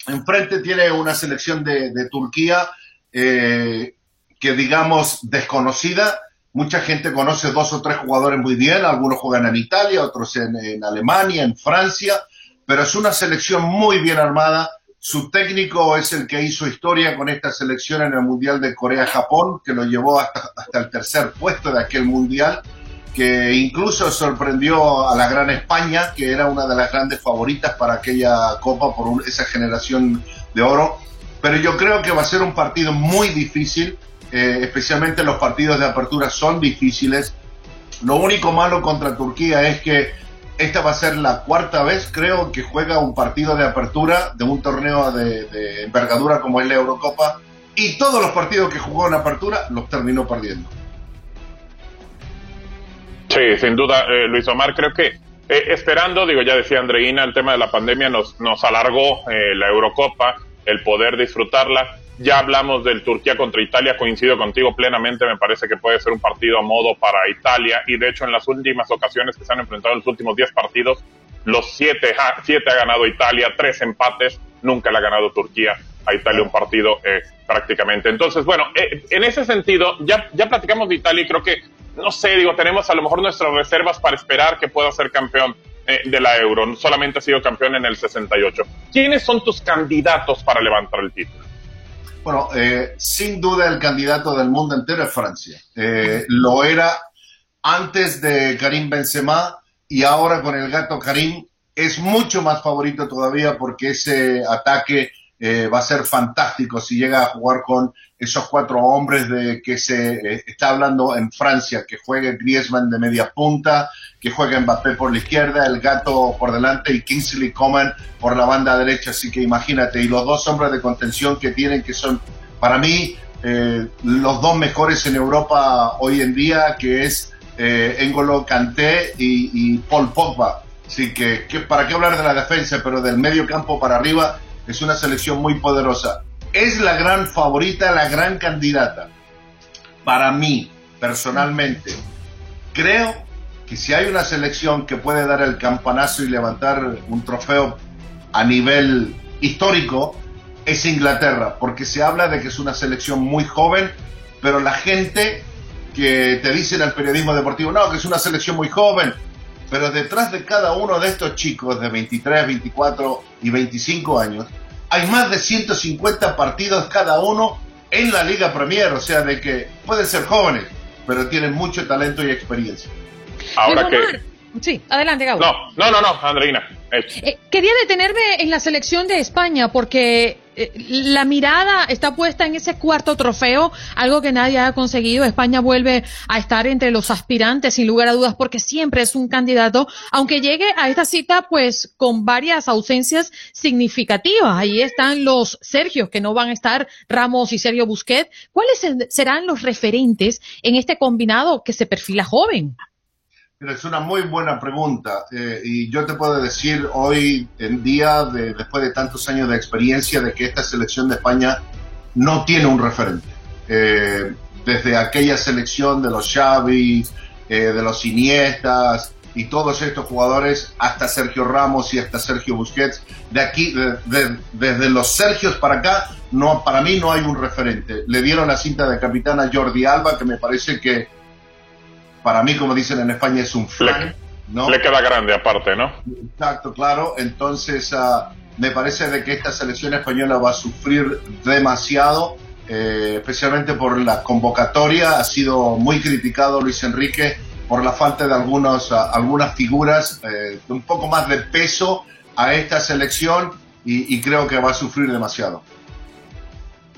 enfrente tiene una selección de, Turquía eh, que digamos desconocida, Mucha gente conoce dos o tres jugadores muy bien, algunos juegan en Italia, otros en, Alemania, en Francia, pero es una selección muy bien armada. Su técnico es el que hizo historia con esta selección en el Mundial de Corea-Japón, que lo llevó hasta, hasta el tercer puesto de aquel Mundial, que incluso sorprendió a la Gran España, que era una de las grandes favoritas para aquella Copa por esa generación de oro. Pero yo creo que va a ser un partido muy difícil eh, especialmente los partidos de apertura son difíciles. Lo único malo contra Turquía es que esta va a ser la cuarta vez, creo, que juega un partido de apertura de un torneo de, envergadura como es la Eurocopa y todos los partidos que jugó en apertura los terminó perdiendo. Sí, sin duda, eh, Luis Omar, creo que eh, esperando, digo, ya decía Andreina, el tema de la pandemia nos, nos alargó la Eurocopa, el poder disfrutarla. Ya hablamos del Turquía contra Italia, coincido contigo plenamente, me parece que puede ser un partido a modo para Italia y de hecho en las últimas ocasiones que se han enfrentado en los últimos 10 partidos, los 7 siete ha ganado Italia, tres empates, nunca le ha ganado Turquía a Italia un partido eh, prácticamente. Entonces, bueno, eh, en ese sentido, ya, ya platicamos de Italia y creo que, no sé, digo, tenemos a lo mejor nuestras reservas para esperar que pueda ser campeón eh, de la Euro, solamente ha sido campeón en el 68. ¿Quiénes son tus candidatos para levantar el título? Bueno, sin duda el candidato del mundo entero es Francia. Lo era antes de Karim Benzema y ahora con el gato Karim es mucho más favorito todavía porque ese ataque eh, va a ser fantástico si llega a jugar con esos cuatro hombres de que se eh, está hablando en Francia, que juegue Griezmann de media punta, que juegue Mbappé por la izquierda, el gato por delante y Kingsley Coman por la banda derecha. Así que imagínate, y los dos hombres de contención que tienen, que son para mí eh, los dos mejores en Europa hoy en día, que es eh, Engolo Kanté y, Paul Pogba. Así que, que, para qué hablar de la defensa, pero del medio campo para arriba es una selección muy poderosa. Es la gran favorita, la gran candidata. Para mí, personalmente, creo que si hay una selección que puede dar el campanazo y levantar un trofeo a nivel histórico, es Inglaterra, porque se habla de que es una selección muy joven, pero la gente que te dice en el periodismo deportivo, no, que es una selección muy joven, pero detrás de cada uno de estos chicos de 23, 24 y 25 años, hay más de 150 partidos cada uno en la Liga Premier, o sea, de que pueden ser jóvenes, pero tienen mucho talento y experiencia. Ahora que... Sí, adelante, Gabo. No, no, no, no, Andreina. Eh, quería detenerme en la selección de España porque eh, la mirada está puesta en ese cuarto trofeo, algo que nadie ha conseguido. España vuelve a estar entre los aspirantes, sin lugar a dudas, porque siempre es un candidato, aunque llegue a esta cita, pues con varias ausencias significativas. Ahí están los Sergios, que no van a estar, Ramos y Sergio Busquets. ¿Cuáles serán los referentes en este combinado que se perfila joven? Es una muy buena pregunta eh, y yo te puedo decir hoy en día, de, después de tantos años de experiencia, de que esta selección de España no tiene un referente. Eh, desde aquella selección de los Xavi, eh, de los Iniestas y todos estos jugadores, hasta Sergio Ramos y hasta Sergio Busquets, de aquí, desde los Sergios para acá, no, para mí no hay un referente. Le dieron la cinta de capitán a Jordi Alba, que me parece que para mí, como dicen en España, es un flan. ¿no? Le queda grande aparte, ¿no? Exacto, claro. Entonces, ah, me parece de que esta selección española va a sufrir demasiado, eh, especialmente por la convocatoria. Ha sido muy criticado Luis Enrique por la falta de algunos, ah, algunas figuras, eh, un poco más de peso a esta selección y, y creo que va a sufrir demasiado.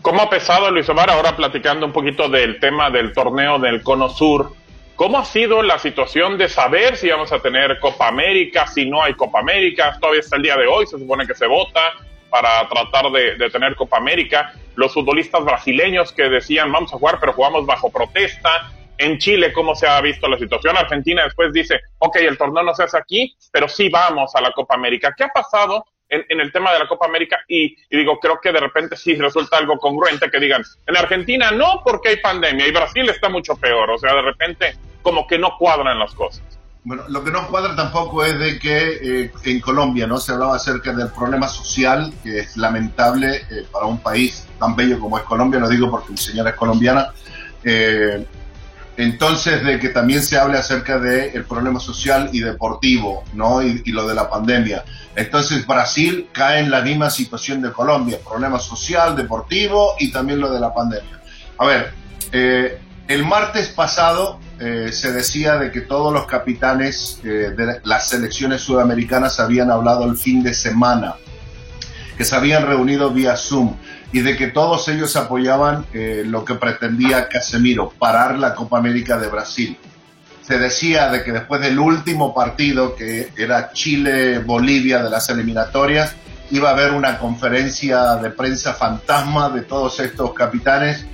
¿Cómo ha pesado Luis Omar ahora platicando un poquito del tema del torneo del Cono Sur? ¿Cómo ha sido la situación de saber si vamos a tener Copa América, si no hay Copa América? Todavía hasta el día de hoy se supone que se vota para tratar de, tener Copa América. Los futbolistas brasileños que decían vamos a jugar pero jugamos bajo protesta. En Chile, ¿cómo se ha visto la situación? Argentina después dice, ok, el torneo no se hace aquí, pero sí vamos a la Copa América. ¿Qué ha pasado en, el tema de la Copa América y, digo, creo que de repente sí resulta algo congruente que digan, en Argentina no porque hay pandemia y Brasil está mucho peor, o sea, de repente como que no cuadran las cosas. Bueno, lo que no cuadra tampoco es de que eh, en Colombia no se hablaba acerca del problema social, que es lamentable eh, para un país tan bello como es Colombia, no digo porque mi señora es colombiana, eh, entonces de que también se hable acerca del el problema social y deportivo, ¿no? Y, y, lo de la pandemia. Entonces Brasil cae en la misma situación de Colombia, problema social, deportivo y también lo de la pandemia. A ver, eh, el martes pasado eh, se decía de que todos los capitanes eh, de las selecciones sudamericanas habían hablado el fin de semana, que se habían reunido vía Zoom y de que todos ellos apoyaban eh, lo que pretendía Casemiro, parar la Copa América de Brasil. Se decía de que después del último partido, que era Chile-Bolivia de las eliminatorias, iba a haber una conferencia de prensa fantasma de todos estos capitanes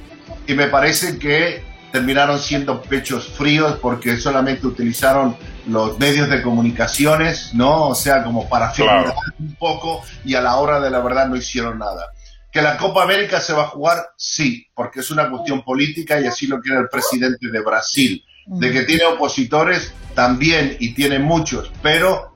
y me parece que terminaron siendo pechos fríos porque solamente utilizaron los medios de comunicaciones, ¿no? O sea, como para figurar un poco y a la hora de la verdad no hicieron nada. ¿Que la Copa América se va a jugar? Sí, porque es una cuestión política y así lo quiere el presidente de Brasil. De que tiene opositores también y tiene muchos, pero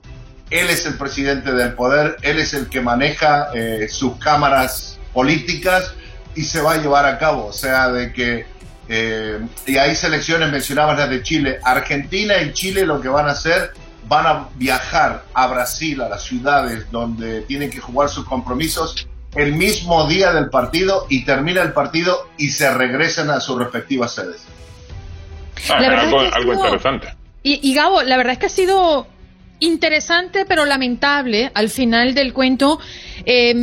él es el presidente del poder, él es el que maneja eh, sus cámaras políticas y se va a llevar a cabo. O sea, de que eh, y hay selecciones, mencionabas las de Chile, Argentina y Chile lo que van a hacer, van a viajar a Brasil, a las ciudades donde tienen que jugar sus compromisos el mismo día del partido y termina el partido y se regresan a sus respectivas sedes. Ah, algo, algo interesante. Y, y Gabo, la verdad es que ha sido interesante pero lamentable al final del cuento eh,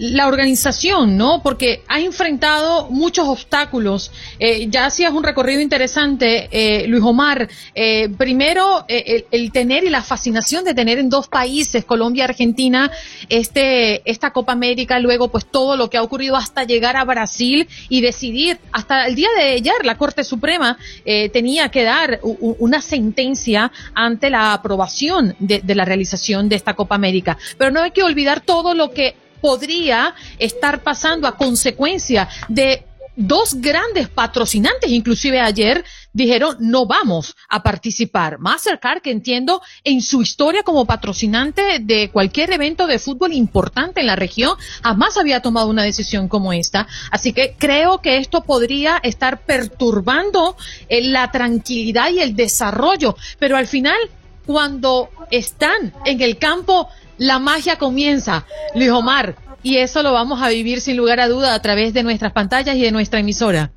la organización, ¿no? Porque ha enfrentado muchos obstáculos. Eh, ya hacías un recorrido interesante, eh, Luis Omar. Eh, primero, eh, el, el, tener y la fascinación de tener en dos países, Colombia y Argentina, este, esta Copa América, luego pues todo lo que ha ocurrido hasta llegar a Brasil y decidir, hasta el día de ayer la Corte Suprema eh, tenía que dar una sentencia ante la aprobación de, de la realización de esta Copa América. Pero no hay que olvidar todo lo que podría estar pasando a consecuencia de dos grandes patrocinantes, inclusive ayer, dijeron no vamos a participar. Mastercard, que entiendo en su historia como patrocinante de cualquier evento de fútbol importante en la región, jamás había tomado una decisión como esta. Así que creo que esto podría estar perturbando eh, la tranquilidad y el desarrollo. Pero al final, cuando están en el campo, la magia comienza, Luis Omar, y eso lo vamos a vivir sin lugar a duda a través de nuestras pantallas y de nuestra emisora.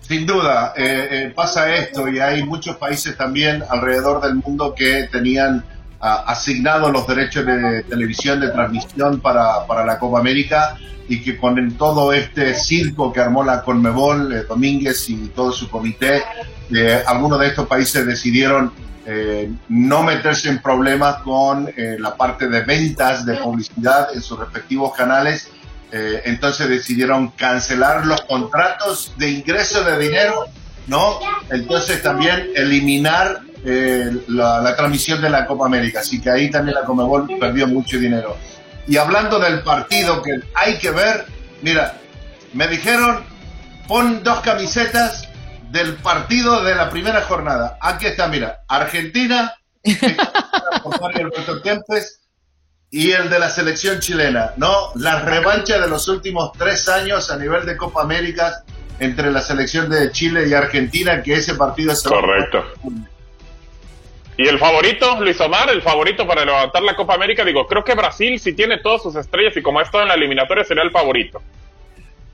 Sin duda, eh, eh, pasa esto y hay muchos países también alrededor del mundo que tenían uh, asignados los derechos de televisión, de transmisión para, para, la Copa América y que con todo este circo que armó la Conmebol, eh, Domínguez y todo su comité, eh, algunos de estos países decidieron eh, no meterse en problemas con eh, la parte de ventas, de publicidad en sus respectivos canales. Eh, entonces decidieron cancelar los contratos de ingreso de dinero, ¿no? Entonces también eliminar la, la, transmisión de la Copa América. Así que ahí también la Comebol perdió mucho dinero. Y hablando del partido que hay que ver, mira, me dijeron, pon dos camisetas del partido de la primera jornada. Aquí está, mira, Argentina, *laughs* por Mario Alberto Kempes, y el de la selección chilena, ¿no? La revancha de los últimos tres años a nivel de Copa América entre la selección de Chile y Argentina, que ese partido es... Correcto. Y el favorito, Luis Omar, el favorito para levantar la Copa América, digo, creo que Brasil, si tiene todas sus estrellas y como ha estado en la eliminatoria, sería el favorito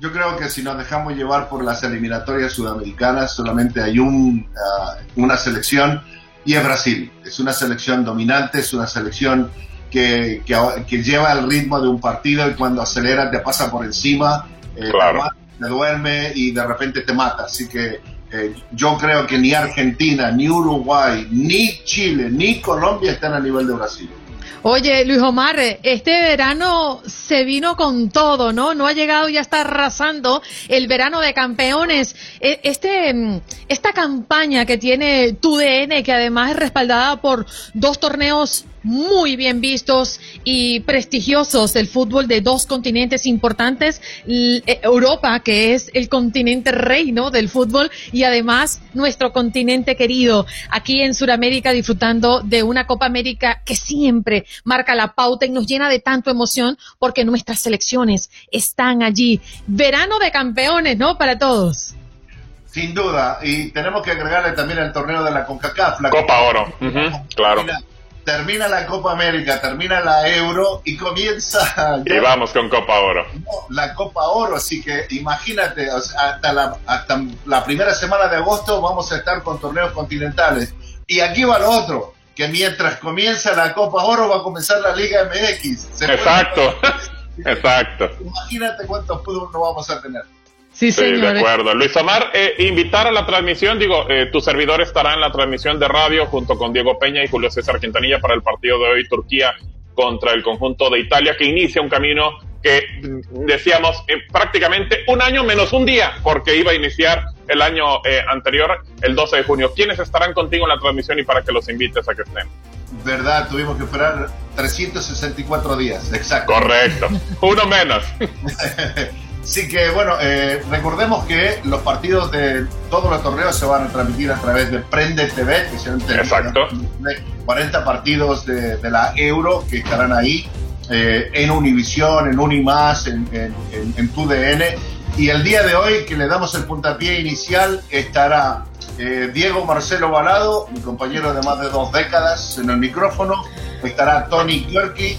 yo creo que si nos dejamos llevar por las eliminatorias sudamericanas, solamente hay un, uh, una selección y es Brasil. Es una selección dominante, es una selección que, que, que, lleva el ritmo de un partido y cuando acelera te pasa por encima, eh, claro. te, duerme y de repente te mata. Así que eh, yo creo que ni Argentina, ni Uruguay, ni Chile, ni Colombia están a nivel de Brasil. Oye, Luis Omar, este verano se vino con todo, ¿no? No ha llegado, ya está arrasando el verano de campeones. Este, esta campaña que tiene TUDN, que además es respaldada por dos torneos muy bien vistos y prestigiosos del fútbol de dos continentes importantes, eh, Europa, que es el continente reino del fútbol, y además nuestro continente querido, aquí en Sudamérica disfrutando de una Copa América que siempre marca la pauta y nos llena de tanto emoción porque nuestras selecciones están allí. Verano de campeones, ¿no? Para todos. Sin duda, y tenemos que agregarle también el torneo de la CONCACAF. La Copa Oro, claro. Termina, la Copa América, termina la Euro y comienza *laughs* Y vamos con Copa Oro. la Copa Oro, así que imagínate, o sea, hasta, la, hasta la primera semana de agosto vamos a estar con torneos continentales. Y aquí va lo otro, que mientras comienza la Copa Oro va a comenzar la Liga MX. Puede- Exacto, *laughs* exacto. Imagínate cuántos fútbol no vamos a tener. Sí, Sí, de acuerdo. Luis Omar, eh, invitar a la transmisión, digo, eh, tu servidor estará en la transmisión de radio junto con Diego Peña y Julio César Quintanilla para el partido de hoy, Turquía contra el conjunto de Italia, que inicia un camino que mm, decíamos eh, prácticamente un año menos un día, porque iba a iniciar el año eh, anterior, el 12 de junio. ¿Quiénes estarán contigo en la transmisión y para que los invites a que estén? ¿Verdad? Tuvimos que esperar 364 días, exacto. Correcto. Uno menos. *laughs* Así que bueno, eh, recordemos que los partidos de todos los torneos se van a transmitir a través de Prende TV, que son Exacto. 40 partidos de, de la Euro que estarán ahí eh, en Univisión, en Unimás, en, en, en, en TUDN. Y el día de hoy que le damos el puntapié inicial estará eh, Diego Marcelo Balado, mi compañero de más de dos décadas en el micrófono, estará Tony Kierke,